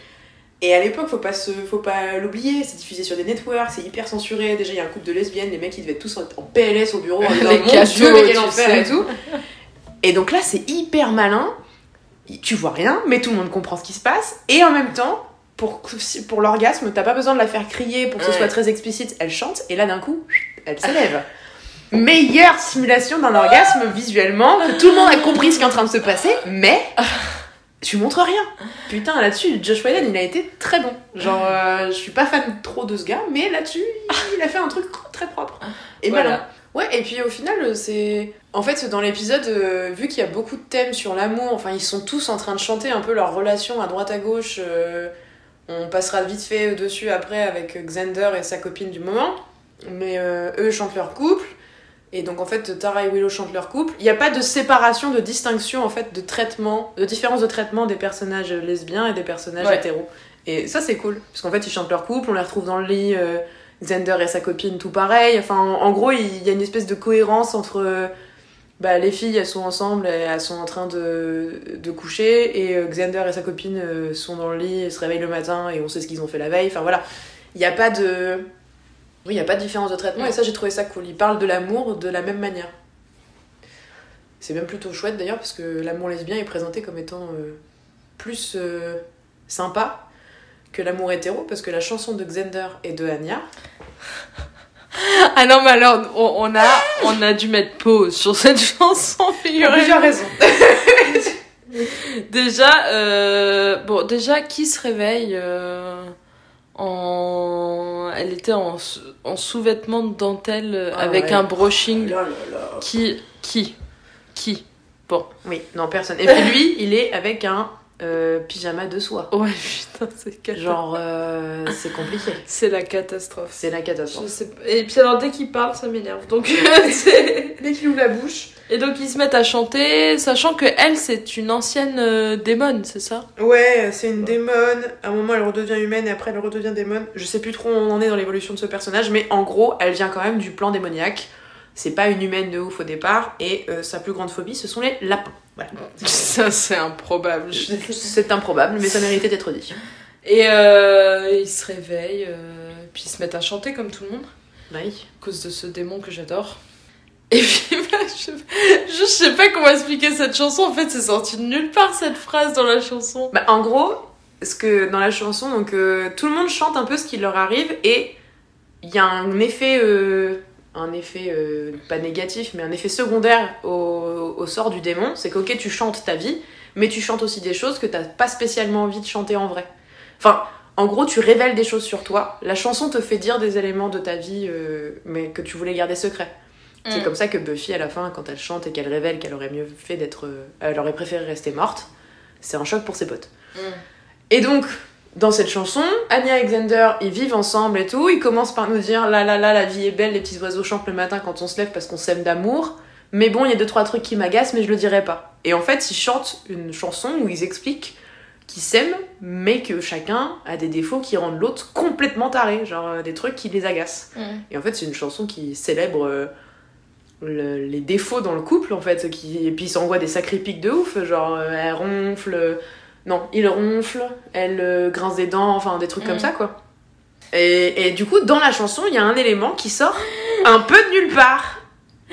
Et à l'époque, faut pas se, faut pas l'oublier, c'est diffusé sur des networks, c'est hyper censuré. Déjà, il y a un couple de lesbiennes, les mecs ils devaient être tous en en PLS au bureau en disant Les mon Dieu, mais quel enfer et tout. Et donc là, c'est hyper malin. Tu vois rien, mais tout le monde comprend ce qui se passe. Et en même temps, pour, pour l'orgasme, t'as pas besoin de la faire crier pour que ce Ouais. soit très explicite. Elle chante, et là d'un coup, elle s'élève. Meilleure simulation d'un orgasme visuellement, que tout le monde a compris ce qui est en train de se passer, mais tu montres rien. Putain, là-dessus, Josh Whedon, il a été très bon. Genre, euh, je suis pas fan trop de ce gars, mais là-dessus, il, a fait un truc très propre. Et Voilà. malin. Ouais, et puis au final, c'est. En fait, dans l'épisode, euh, vu qu'il y a beaucoup de thèmes sur l'amour, enfin, ils sont tous en train de chanter un peu leur relation à droite à gauche. euh, on passera vite fait dessus après avec Xander et sa copine du moment. Mais euh, eux chantent leur couple. Et donc en fait, Tara et Willow chantent leur couple. Il n'y a pas de séparation, de distinction en fait, de traitement, de différence de traitement des personnages lesbiens et des personnages Ouais. hétéros. Et ça c'est cool, parce qu'en fait ils chantent leur couple, on les retrouve dans le lit, euh, Xander et sa copine tout pareil. Enfin en, en gros il y a une espèce de cohérence entre euh, bah, les filles, elles sont ensemble, et elles sont en train de, de coucher, et euh, Xander et sa copine euh, sont dans le lit, et se réveillent le matin, et on sait ce qu'ils ont fait la veille. Enfin voilà, il n'y a pas de. Oui, il n'y a pas de différence de traitement, et ça, j'ai trouvé ça cool. Ils parlent de l'amour de la même manière. C'est même plutôt chouette d'ailleurs, parce que l'amour lesbien est présenté comme étant euh, plus euh, sympa que l'amour hétéro, parce que la chanson de Xander et de Anya, Ah non, mais alors, on, on a, on a dû mettre pause sur cette chanson, figurez-vous. plusieurs raisons. Déjà, euh, bon, déjà, qui se réveille euh, en... Elle était en, sous- en sous-vêtements de dentelle euh, Ah avec ouais. un brushing. Là, là, là. Qui Qui Qui? Oui, non, personne. Et puis lui, il est avec un euh, pyjama de soie. Ouais, putain, c'est catastrophe. Genre, euh, c'est compliqué. C'est la catastrophe. C'est la Je catastrophe. sais pas. Et puis alors, dès qu'il parle, ça m'énerve. Donc, c'est... Dès qu'il ouvre la bouche. Et donc, ils se mettent à chanter, sachant que elle, c'est une ancienne euh, démon, c'est ça? Ouais, c'est une démone. À un moment, elle redevient humaine et après, elle redevient démone. Je sais plus trop où on en est dans l'évolution de ce personnage, mais en gros, elle vient quand même du plan démoniaque. C'est pas une humaine de ouf au départ, et euh, sa plus grande phobie, ce sont les lapins. Voilà. Ça, c'est improbable. C'est improbable, mais ça méritait d'être dit. Et euh, ils se réveillent, euh, puis ils se mettent à chanter comme tout le monde, Oui. à cause de ce démon que j'adore. Et puis, bah, je, je sais pas comment expliquer cette chanson. En fait, c'est sorti de nulle part cette phrase dans la chanson. Bah, en gros, ce que dans la chanson, donc euh, tout le monde chante un peu ce qui leur arrive et il y a un effet, un effet euh, pas négatif, mais un effet secondaire au, au sort du démon. C'est qu'ok, tu chantes ta vie, mais tu chantes aussi des choses que t'as pas spécialement envie de chanter en vrai. Enfin, en gros, tu révèles des choses sur toi. La chanson te fait dire des éléments de ta vie, euh, mais que tu voulais garder secret. C'est Mm. comme ça que Buffy, à la fin, quand elle chante et qu'elle révèle qu'elle aurait mieux fait d'être. euh, elle aurait préféré rester morte, c'est un choc pour ses potes. Et donc, dans cette chanson, Anya et Xander, ils vivent ensemble et tout. Ils commencent par nous dire là là là, la vie est belle, les petits oiseaux chantent le matin quand on se lève parce qu'on s'aime d'amour. Mais bon, il y a deux trois trucs qui m'agacent, mais je le dirai pas. Et en fait, ils chantent une chanson où ils expliquent qu'ils s'aiment, mais que chacun a des défauts qui rendent l'autre complètement taré, genre euh, des trucs qui les agacent. Et en fait, c'est une chanson qui célèbre euh, le- les défauts dans le couple, en fait. Qui... Et puis, il s'envoie des sacrés pics de ouf. Genre, euh, elle ronfle. Non, il ronfle, elle euh, grince des dents, enfin, des trucs Mm. comme ça, quoi. Et, et du coup, dans la chanson, il y a un élément qui sort un peu de nulle part.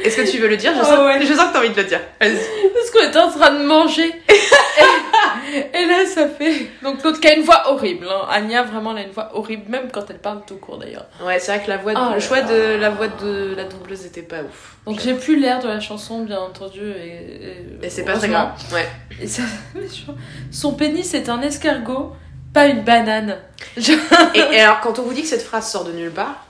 Est-ce que tu veux le dire? Je Oh sens, ouais. je sens que t'as envie de le dire. Parce qu'on était en train de manger. et, là, ça fait. Donc, l'autre qui a une voix horrible. Hein. Anya, vraiment, elle a une voix horrible, même quand elle parle tout court d'ailleurs. Ouais, c'est vrai que la voix de- Oh le choix de la voix de la doubleuse était pas ouf. Donc, j'ai plus l'air de la chanson, bien entendu. Et, Et c'est pas très grave. Ouais. Et ça, son pénis est un escargot, pas une banane. Je- Et, et alors, quand on vous dit que cette phrase sort de nulle part,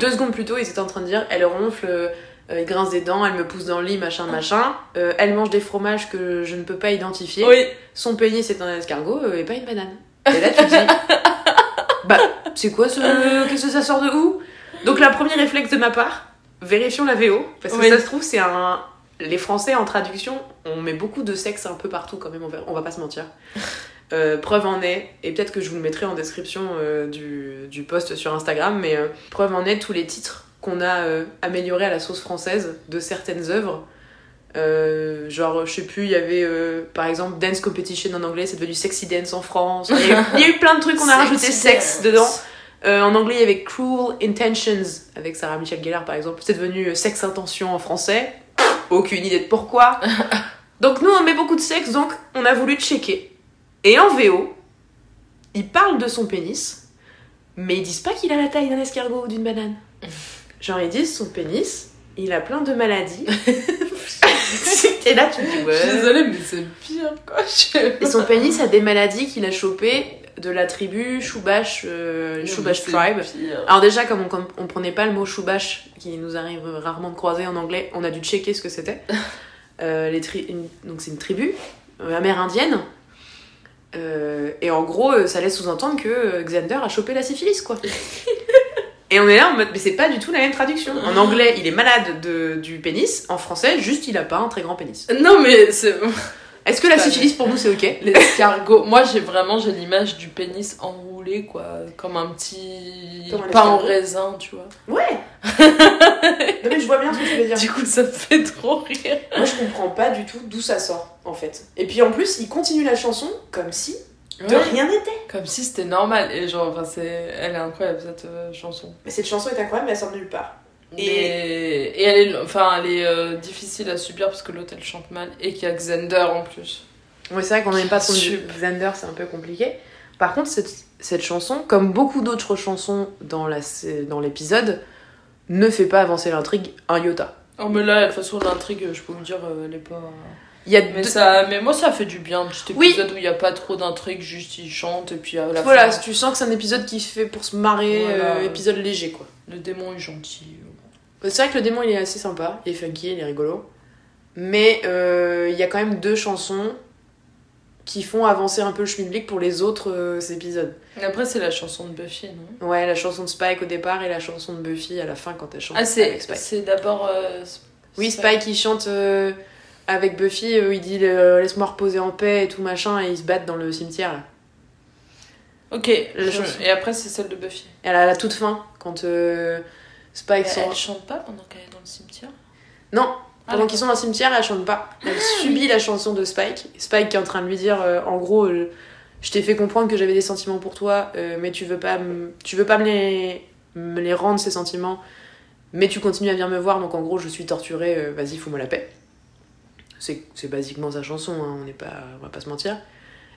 deux secondes plus tôt, ils étaient en train de dire elle ronfle, euh, il grince des dents, elle me pousse dans le lit, machin, machin. Euh, elle mange des fromages que je ne peux pas identifier. Oui. Son pénis est un escargot euh, et pas une banane. Et là, tu te dis bah, c'est quoi ce. Qu'est-ce que ça sort de où? Donc, le premier réflexe de ma part, vérifions la VO, parce que Oui. ça se trouve, c'est un. Les Français en traduction, on met beaucoup de sexe un peu partout quand même, on va, on va pas se mentir. Euh, preuve en est, et peut-être que je vous le mettrai en description euh, du, du post sur Instagram, mais euh, preuve en est tous les titres qu'on a euh, améliorés à la sauce française de certaines œuvres. Euh, genre, je sais plus, il y avait euh, par exemple Dance Competition en anglais, c'est devenu Sexy Dance en France. Il y, a eu, il y a eu plein de trucs qu'on a rajouté sexe dedans. En anglais, il y avait Cruel Intentions avec Sarah Michelle Gellar par exemple. C'est devenu Sexe Intention en français. Aucune idée de pourquoi. donc nous, on met beaucoup de sexe, donc on a voulu checker. Et en VO, il parle de son pénis, mais ils disent pas qu'il a la taille d'un escargot ou d'une banane. Genre ils disent son pénis, il a plein de maladies. Et là tu te dis Je ouais. suis désolée, mais c'est pire, quoi. Je- Et son pénis a des maladies qu'il a chopées de la tribu Shubash, euh, Shubash Tribe. pire. Alors déjà, comme on, on prenait pas le mot Shubash, qui nous arrive rarement de croiser en anglais, on a dû checker ce que c'était. Euh, les tri- une- donc c'est une tribu euh, amérindienne. Et en gros, ça laisse sous-entendre que Xander a chopé la syphilis, quoi. Et on est là en mode, mais c'est pas du tout la même traduction. En anglais, il est malade de, du pénis. En français, juste, il a pas un très grand pénis. Non, mais c'est. Est-ce que la syphilis, pour nous, c'est ok? L'escargot. Moi, j'ai vraiment j'ai l'image du pénis en rouge. déboulé, quoi. Comme un petit Comme un pain en raisin, tu vois. Ouais Non mais je vois bien ce que tu veux dire. Du coup, ça me fait trop rire. Moi je comprends pas du tout d'où ça sort en fait. Et puis en plus, il continue la chanson comme si de Ouais. rien n'était. Comme si c'était normal. Et genre, enfin, c'est... elle est incroyable, cette euh, chanson. Mais cette chanson est incroyable, mais elle sort de nulle part. Et, et elle est, enfin, elle est euh, difficile à subir parce que l'autre elle chante mal et qu'il y a Xander en plus. Oui, c'est vrai qu'on n'aime pas son Sup. Xander, c'est un peu compliqué. Par contre, cette, cette chanson, comme beaucoup d'autres chansons dans la- dans l'épisode, ne fait pas avancer l'intrigue un iota. Oh, mais là, de toute façon, l'intrigue, je peux vous dire, euh, elle est pas. Il y a Mais, deux- ça, mais moi, ça fait du bien, un petit Oui. épisode où il n'y a pas trop d'intrigue, juste ils chantent et puis à la Voilà, fin, tu sens que c'est un épisode qui fait pour se marrer, Voilà. euh, épisode léger quoi. le démon est gentil. C'est vrai que le démon il est assez sympa, il est funky, il est rigolo. Mais euh, il y a quand même deux chansons qui font avancer un peu le schmilblick pour les autres euh, épisodes. Après, c'est la chanson de Buffy, non? Ouais, la chanson de Spike au départ et la chanson de Buffy à la fin quand elle chante Ah, c'est, d'abord. euh, Oui, Spike il chante euh, avec Buffy, euh, il dit euh, laisse-moi reposer en paix et tout machin, et ils se battent dans le cimetière là. Ok, La je- chanson. et après, c'est celle de Buffy. Et à la, toute fin, quand euh, Spike Elle, s'en- elle chante pas pendant qu'elle est dans le cimetière? Non, Ah, pendant qu'ils sont dans le cimetière, elle chante pas. Elle subit la chanson de Spike. Spike qui est en train de lui dire, euh, en gros, euh, je t'ai fait comprendre que j'avais des sentiments pour toi, euh, mais tu veux pas, me- tu veux pas me les, me les rendre ces sentiments, mais tu continues à venir me voir, donc en gros, je suis torturée, euh, vas-y, fous-moi la paix. C'est c'est basiquement sa chanson, hein, on n'est pas, on va pas se mentir.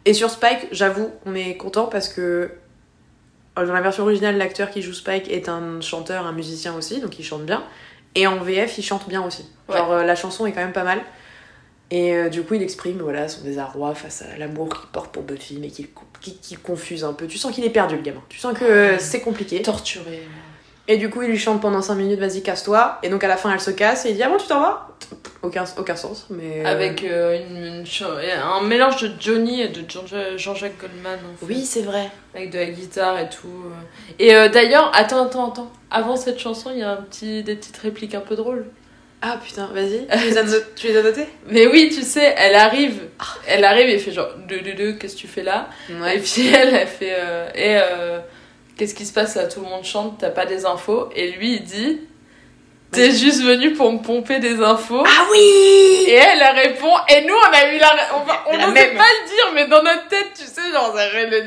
Et sur Spike, j'avoue, on est content parce que euh, dans la version originale, l'acteur qui joue Spike est un chanteur, un musicien aussi, donc il chante bien. Et en VF, il chante bien aussi. Genre, euh, la chanson est quand même pas mal. Et euh, du coup, il exprime voilà, son désarroi face à l'amour qu'il porte pour Buffy, mais qui, qui, qui confuse un peu. Tu sens qu'il est perdu, le gamin. Tu sens que euh, c'est compliqué. Torturée. Et du coup, il lui chante pendant 5 minutes, vas-y, casse-toi. Et donc, à la fin, elle se casse et il dit, ah bon, tu t'en vas? Aucun, aucun sens, mais. euh, Avec euh, une, une cha- un mélange de Johnny et de Jean- Jean-Jacques Goldman. en fait. Oui, c'est vrai. Avec de la guitare et tout. euh. Et euh, d'ailleurs, attends, attends, attends. Avant cette chanson, il y a un petit, des petites répliques un peu drôles. Ah putain, vas-y. Tu les as, no- tu les as notées? Mais oui, tu sais, elle arrive. Elle arrive et fait genre, deux, deux, deux, qu'est-ce que tu fais là? Et puis elle, elle fait, euh, et qu'est-ce qui se passe là? Tout le monde chante, t'as pas des infos. Et lui, il dit, t'es juste venu pour me pomper des infos. Ah oui Et elle, elle répond, et nous, on a eu la. On, on n'osait pas le dire, mais dans notre tête, tu sais, genre,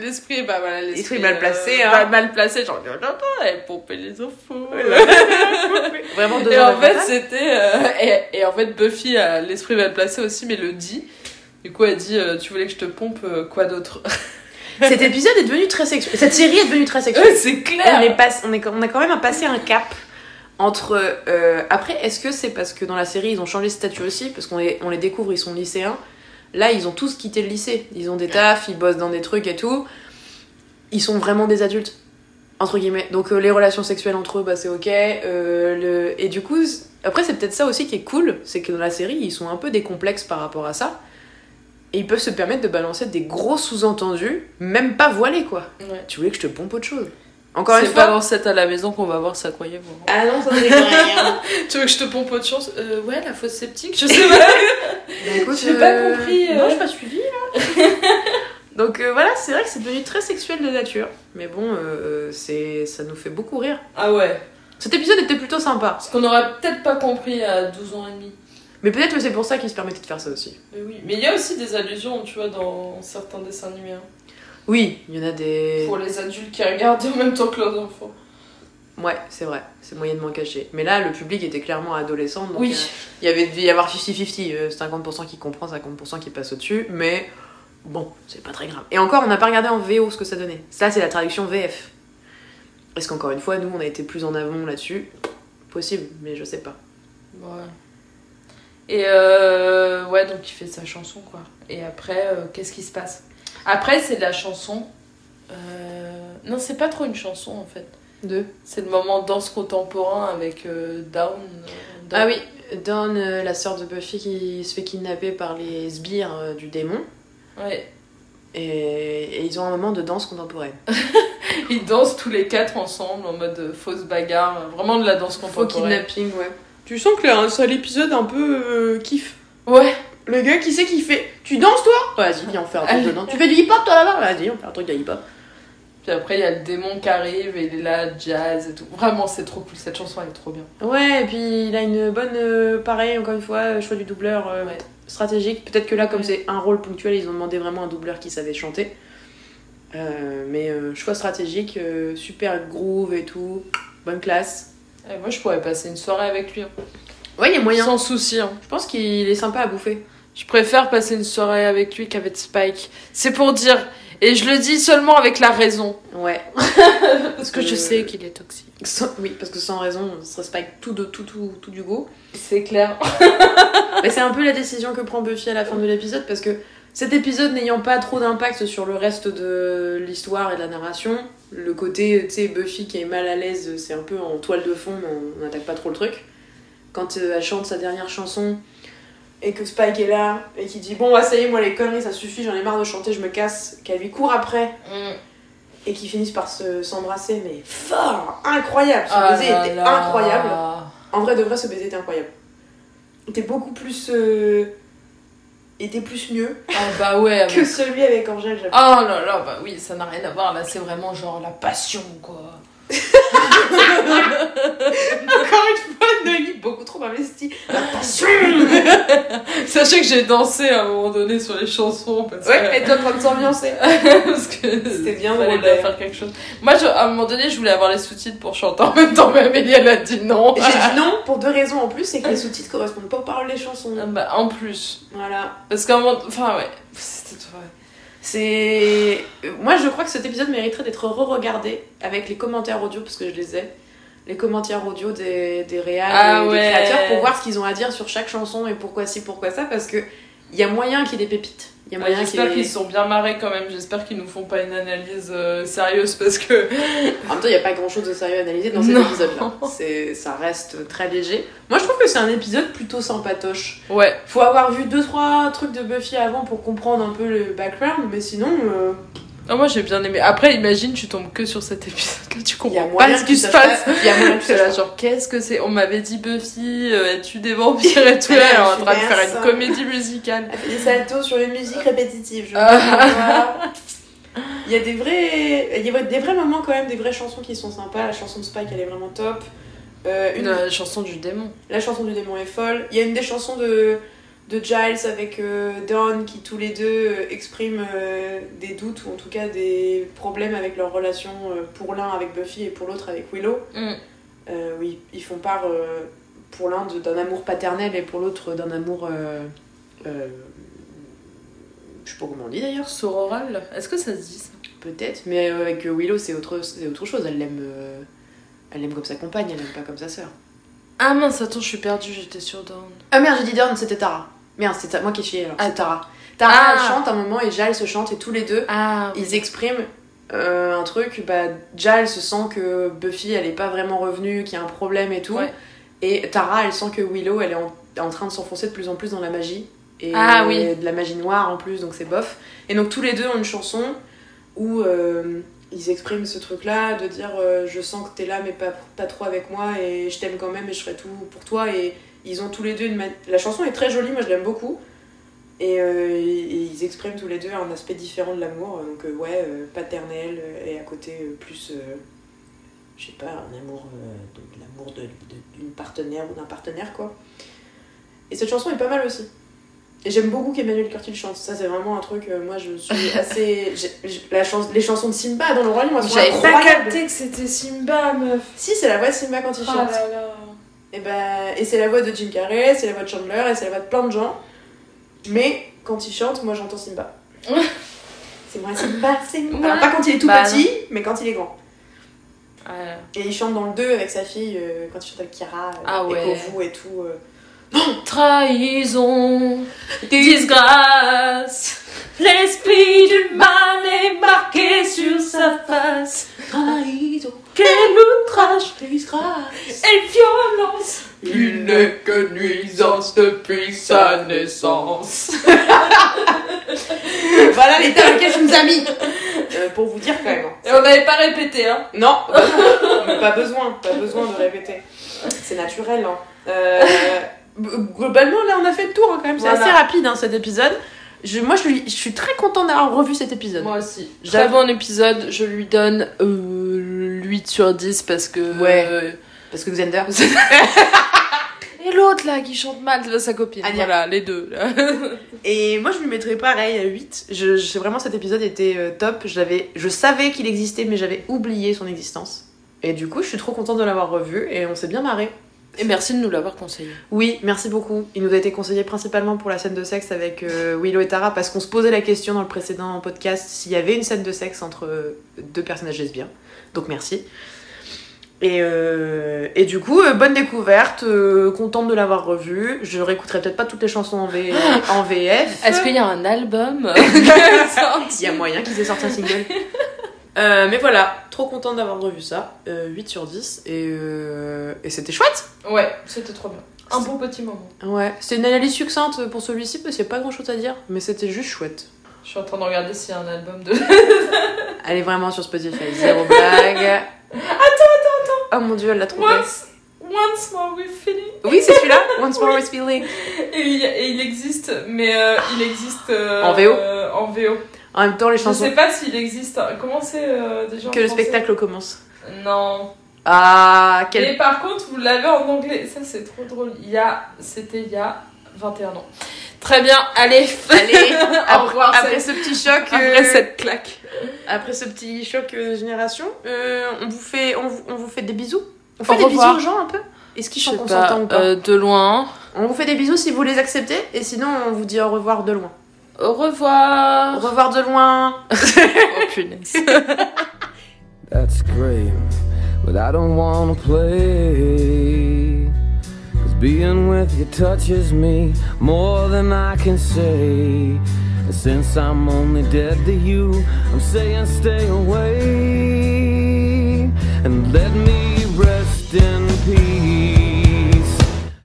l'esprit, bah voilà, l'esprit. Mal placé, hein. bah, mal placé, genre, non, elle pompait les infos. Vraiment deux Et en de fait, c'était. euh, et, et en fait, Buffy a l'esprit mal placé aussi, mais le dit. Du coup, elle dit euh, Tu voulais que je te pompe euh, quoi d'autre? Cet épisode est devenu très sexuel. Cette série est devenue très sexuelle. Ouais, c'est clair on, est pas- on, est, on a quand même passé un cap entre. euh, après, est-ce que c'est parce que dans la série ils ont changé de statut aussi? Parce qu'on les, on les découvre, ils sont lycéens. Là, ils ont tous quitté le lycée. Ils ont des tafs, ils bossent dans des trucs et tout. Ils sont vraiment des adultes. Entre guillemets. Donc, euh, les relations sexuelles entre eux, bah, c'est ok. Euh, le... Et du coup, après, c'est peut-être ça aussi qui est cool. C'est que dans la série, ils sont un peu décomplexes par rapport à ça. Et ils peuvent se permettre de balancer des gros sous-entendus, même pas voilés, quoi. Ouais. Tu voulais que je te pompe autre chose Encore une C'est fois. pas dans cette à la maison qu'on va voir ça, croyez-vous. Ah non, ça c'est rien. Tu veux que je te pompe autre chose? Euh, Ouais, la fosse sceptique, je sais pas. Bah, écoute, J'ai pas compris, euh. Non, j'ai pas suivi là. Donc euh, voilà, c'est vrai que c'est devenu très sexuel de nature. Mais bon, euh, c'est ça nous fait beaucoup rire. ah ouais. Cet épisode était plutôt sympa. Parce qu'on aurait peut-être pas compris à 12 ans et demi. Mais peut-être que c'est pour ça qu'ils se permettaient de faire ça aussi. Mais oui. Mais il y a aussi des allusions, tu vois, dans certains dessins animés. hein. Oui, il y en a des. Pour les adultes qui regardent en même temps que leurs enfants. Ouais, c'est vrai, c'est moyennement caché. Mais là, le public était clairement adolescent. Donc, Oui. euh, il y avait devait y avoir 50-50, euh, 50% qui comprend, 50% qui passe au-dessus. Mais bon, c'est pas très grave. Et encore, on n'a pas regardé en VO ce que ça donnait. Ça, c'est la traduction VF. Est-ce qu'encore une fois, nous, on a été plus en avant là-dessus? Possible, mais je sais pas. Ouais. Et euh, ouais, donc il fait sa chanson, quoi. Et après, euh, qu'est-ce qui se passe? Après, c'est de la chanson. euh, Non, c'est pas trop une chanson, en fait. Deux. C'est le moment danse contemporain avec euh, Down. euh, Down. Ah oui, Dawn, euh, la sœur de Buffy qui se fait kidnapper par les sbires du démon. Ouais. Et, et ils ont un moment de danse contemporaine. Ils dansent tous les quatre ensemble en mode fausse bagarre. Vraiment de la danse Faux contemporaine. kidnapping, ouais. Tu sens que là, c'est l'épisode un peu euh, kiff. Ouais. Le gars qui sait qu'il fait Tu danses toi? Vas-y, viens on fait un truc dedans. Tu fais du hip hop toi là-bas? Vas-y, on fait un truc de hip hop. Puis après, il y a le démon qui arrive et il est là, jazz et tout. Vraiment, c'est trop cool. Cette chanson, elle est trop bien. Ouais, et puis il a une bonne. euh, pareil, encore une fois, euh, choix du doubleur euh, Ouais. stratégique. Peut-être que là, comme Ouais. c'est un rôle ponctuel, ils ont demandé vraiment un doubleur qui savait chanter. Euh, mais euh, choix stratégique, euh, super groove et tout, bonne classe. Et moi, je pourrais passer une soirée avec lui. hein. Ouais, il y a moyen. Sans souci. hein. Je pense qu'il est sympa à bouffer. Je préfère passer une soirée avec lui qu'avec Spike. C'est pour dire. Et je le dis seulement avec la raison. Ouais. Parce que je sais qu'il est toxique. Sans- oui, parce que sans raison, ce serait Spike tout, de, tout, tout, tout du goût. C'est clair. Mais c'est un peu la décision que prend Buffy à la fin de l'épisode parce que cet épisode n'ayant pas trop d'impact sur le reste de l'histoire et de la narration, le côté, tu sais, Buffy qui est mal à l'aise, c'est un peu en toile de fond, mais on n'attaque pas trop le truc. Quand euh, elle chante sa dernière chanson et que Spike est là et qui dit Bon, ça y est, moi les conneries, ça suffit, j'en ai marre de chanter, je me casse, qu'elle lui court après Mm. et qu'ils finissent par se- s'embrasser, mais fort, incroyable, ce Ah baiser là était là. incroyable. En vrai, de vrai, ce baiser était incroyable. Il était beaucoup plus. Euh... était plus mieux Ah bah ouais. que celui avec Angèle. Oh là là, bah oui, ça n'a rien à voir. Là, c'est vraiment genre la passion, quoi. Encore une fois, Noémie, beaucoup trop investi. La passion Sachez que j'ai dansé à un moment donné sur les chansons. Parce Ouais, que... elle était en train de s'ambiancer. parce que C'était bien d'ailleurs. faire quelque chose. Moi, je- à un moment donné, je voulais avoir les sous-titres pour chanter en même temps, mais Amélie, elle a dit non. J'ai dit non pour deux raisons en plus, c'est que les sous-titres correspondent pas aux paroles des chansons. Ah bah, en plus. Voilà. Parce qu'à un moment. Enfin, ouais. C'était ouais. C'est. Moi, je crois que cet épisode mériterait d'être re-regardé avec les commentaires audio, parce que je les ai. Les commentaires audio des, des réals Ah et ouais. des créateurs pour voir ce qu'ils ont à dire sur chaque chanson et pourquoi ci, pourquoi ça, parce que il y a moyen qu'il y ait des pépites. Il y a Ouais, moyen qu'il y J'espère qu'ils se sont bien marrés quand même. J'espère qu'ils nous font pas une analyse euh, sérieuse parce que. En même temps, il n'y a pas grand chose de sérieux à analyser dans cet épisode-là. Ça reste très léger. Moi, je trouve que c'est un épisode plutôt sympatoche. Ouais. Faut avoir vu 2-3 trucs de Buffy avant pour comprendre un peu le background, mais sinon, euh, Ah, moi, j'ai bien aimé. Après, imagine, tu tombes que sur cet épisode-là. Tu comprends pas ce qui tu se passe. pas- Il y a moyen que tu là, genre, qu'est-ce que c'est? On m'avait dit Buffy, euh, es-tu des vampires et tout. Elle est en train de faire une comédie musicale. Elle fait des saltos sur une musique répétitive. Je. Il y a des vrais, il y a des vrais moments quand même, des vraies chansons qui sont sympas. La chanson de Spike, elle est vraiment top. Euh, une- euh, chanson du démon. La chanson du démon est folle. Il y a une des chansons de, de Giles avec euh, Dawn qui tous les deux euh, expriment euh, des doutes ou en tout cas des problèmes avec leur relation euh, pour l'un avec Buffy et pour l'autre avec Willow. Mm. Oui, ils font part pour l'un d'un amour paternel et pour l'autre d'un amour. je sais pas comment on dit d'ailleurs. Sororal Est-ce que ça se dit ça? Peut-être, mais avec Willow c'est autre, autre chose. Elle l'aime, elle l'aime comme sa compagne, elle l'aime pas comme sa sœur. Ah mince, attends, je suis perdue, j'étais sur Dawn. Ah merde, j'ai dit Dawn, c'était Tara. Merde, c'est moi qui chié alors. Ah, c'est Tara. Tara, Ah. elle chante un moment et Giles se chante et tous les deux, Ah, ils expriment euh, un truc. Bah, Giles sent que Buffy, elle est pas vraiment revenue, qu'il y a un problème et tout. Ouais. Et Tara, elle sent que Willow, elle est en, en train de s'enfoncer de plus en plus dans la magie. Et Ah oui. de la magie noire en plus, donc c'est bof. Et donc tous les deux ont une chanson où euh, ils expriment ce truc-là, de dire euh, je sens que t'es là mais pas, pas trop avec moi et je t'aime quand même et je ferai tout pour toi. Et ils ont tous les deux une... La chanson est très jolie, moi je l'aime beaucoup. Et, euh, et ils expriment tous les deux un aspect différent de l'amour. Donc euh, ouais, euh, paternel euh, et à côté euh, plus... euh, je sais pas, un amour, euh, de, l'amour d'une partenaire ou d'un partenaire quoi. Et cette chanson est pas mal aussi. Et j'aime beaucoup qu'Emmanuel Curtil chante. Ça, c'est vraiment un truc. euh, moi, je suis assez. la chans- les chansons de Simba dans le Roi Lion, J'avais pas capté que c'était Simba, meuf. Si, c'est la voix de Simba quand il Oh chante. là là. Et, ben, et c'est la voix de Jim Carrey, c'est la voix de Chandler, et c'est la voix de plein de gens. Mais quand il chante, moi, j'entends Simba. c'est moi Simba, Simba. Ouais. Alors, pas quand il est tout Bah, petit, mais quand il est grand. Et il chante dans le 2 avec sa fille, euh, quand il chante avec Kira, euh, Ah et. Kovu et tout. euh. Trahison, disgrâce, l'esprit du mal est marqué sur sa face. Trahison, Quel outrage disgrâce. et violence. Il n'est que nuisance depuis sa naissance. voilà l'état dans lequel je nous ai mis. Euh, pour vous dire quand même. hein. Et on n'avait pas répété, hein. Non, bah non, pas besoin, pas besoin de répéter. C'est naturel. Hein. Euh, globalement, là, on a fait le tour hein, quand même. C'est Voilà. assez rapide hein, cet épisode. Je, moi, je, lui- je suis très contente d'avoir revu cet épisode. Moi aussi. J'avoue. Très bon épisode, je lui donne euh, 8 sur 10 parce que. Ouais. euh, Parce que Xander. Et l'autre là qui chante mal, c'est sa copine. Anya. Voilà, les deux. Là. Et moi, je lui mettrais pareil à 8. Je, je- vraiment, cet épisode était euh, top. Je savais qu'il existait, mais j'avais oublié son existence. Et du coup, je suis trop contente de l'avoir revu et on s'est bien marré. Et merci de nous l'avoir conseillé. Oui, merci beaucoup. Il nous a été conseillé principalement pour la scène de sexe avec euh, Willow et Tara parce qu'on se posait la question dans le précédent podcast s'il y avait une scène de sexe entre euh, deux personnages lesbiens. Donc merci. Et, euh, et du coup, euh, bonne découverte, euh, contente de l'avoir revu. Je réécouterai peut-être pas toutes les chansons en, V- en VF. Est-ce qu'il y a un album Il y a moyen qu'ils aient sorti un single. Euh, mais voilà, trop contente d'avoir revu ça. Euh, 8 sur 10. Et, euh, et c'était chouette. Ouais, c'était trop bien. Un bon petit moment. Ouais, c'est une analyse succincte pour celui-ci parce qu'il n'y a pas grand chose à dire. Mais c'était juste chouette. Je suis en train de regarder s'il y a un album de. Allez vraiment sur Spotify, zéro blague. attends, attends, attends. Oh mon dieu, elle l'a trouvé. Once, once more we feeling. Oui, c'est celui-là. Once more with feeling. Et il, existe, mais euh, il existe. euh, En VO euh, En VO. En même temps, les Je chansons. sais pas s'il existe. Comment c'est euh, déjà Que le français spectacle commence. Non. Ah, quel. Mais par contre, vous l'avez en anglais. Ça, c'est trop drôle. Il y a. C'était il y a 21 ans. Très bien, allez. Allez, Au après, revoir, après ce petit choc. Après euh, cette claque. Après ce petit choc euh, de génération, euh, on, vous fait, on, vous, on vous fait des bisous. On fait Au des revoir. bisous aux gens un peu Est-ce qu'ils sont consentants ou pas euh, de loin. On vous fait des bisous si vous les acceptez, et sinon on vous dit au revoir de loin. Au revoir. Au revoir. de loin Oh punaise. That's great, but I don't wanna play. Cause being with you touches me more than I can say. And since I'm only dead to you, I'm saying stay away. And let me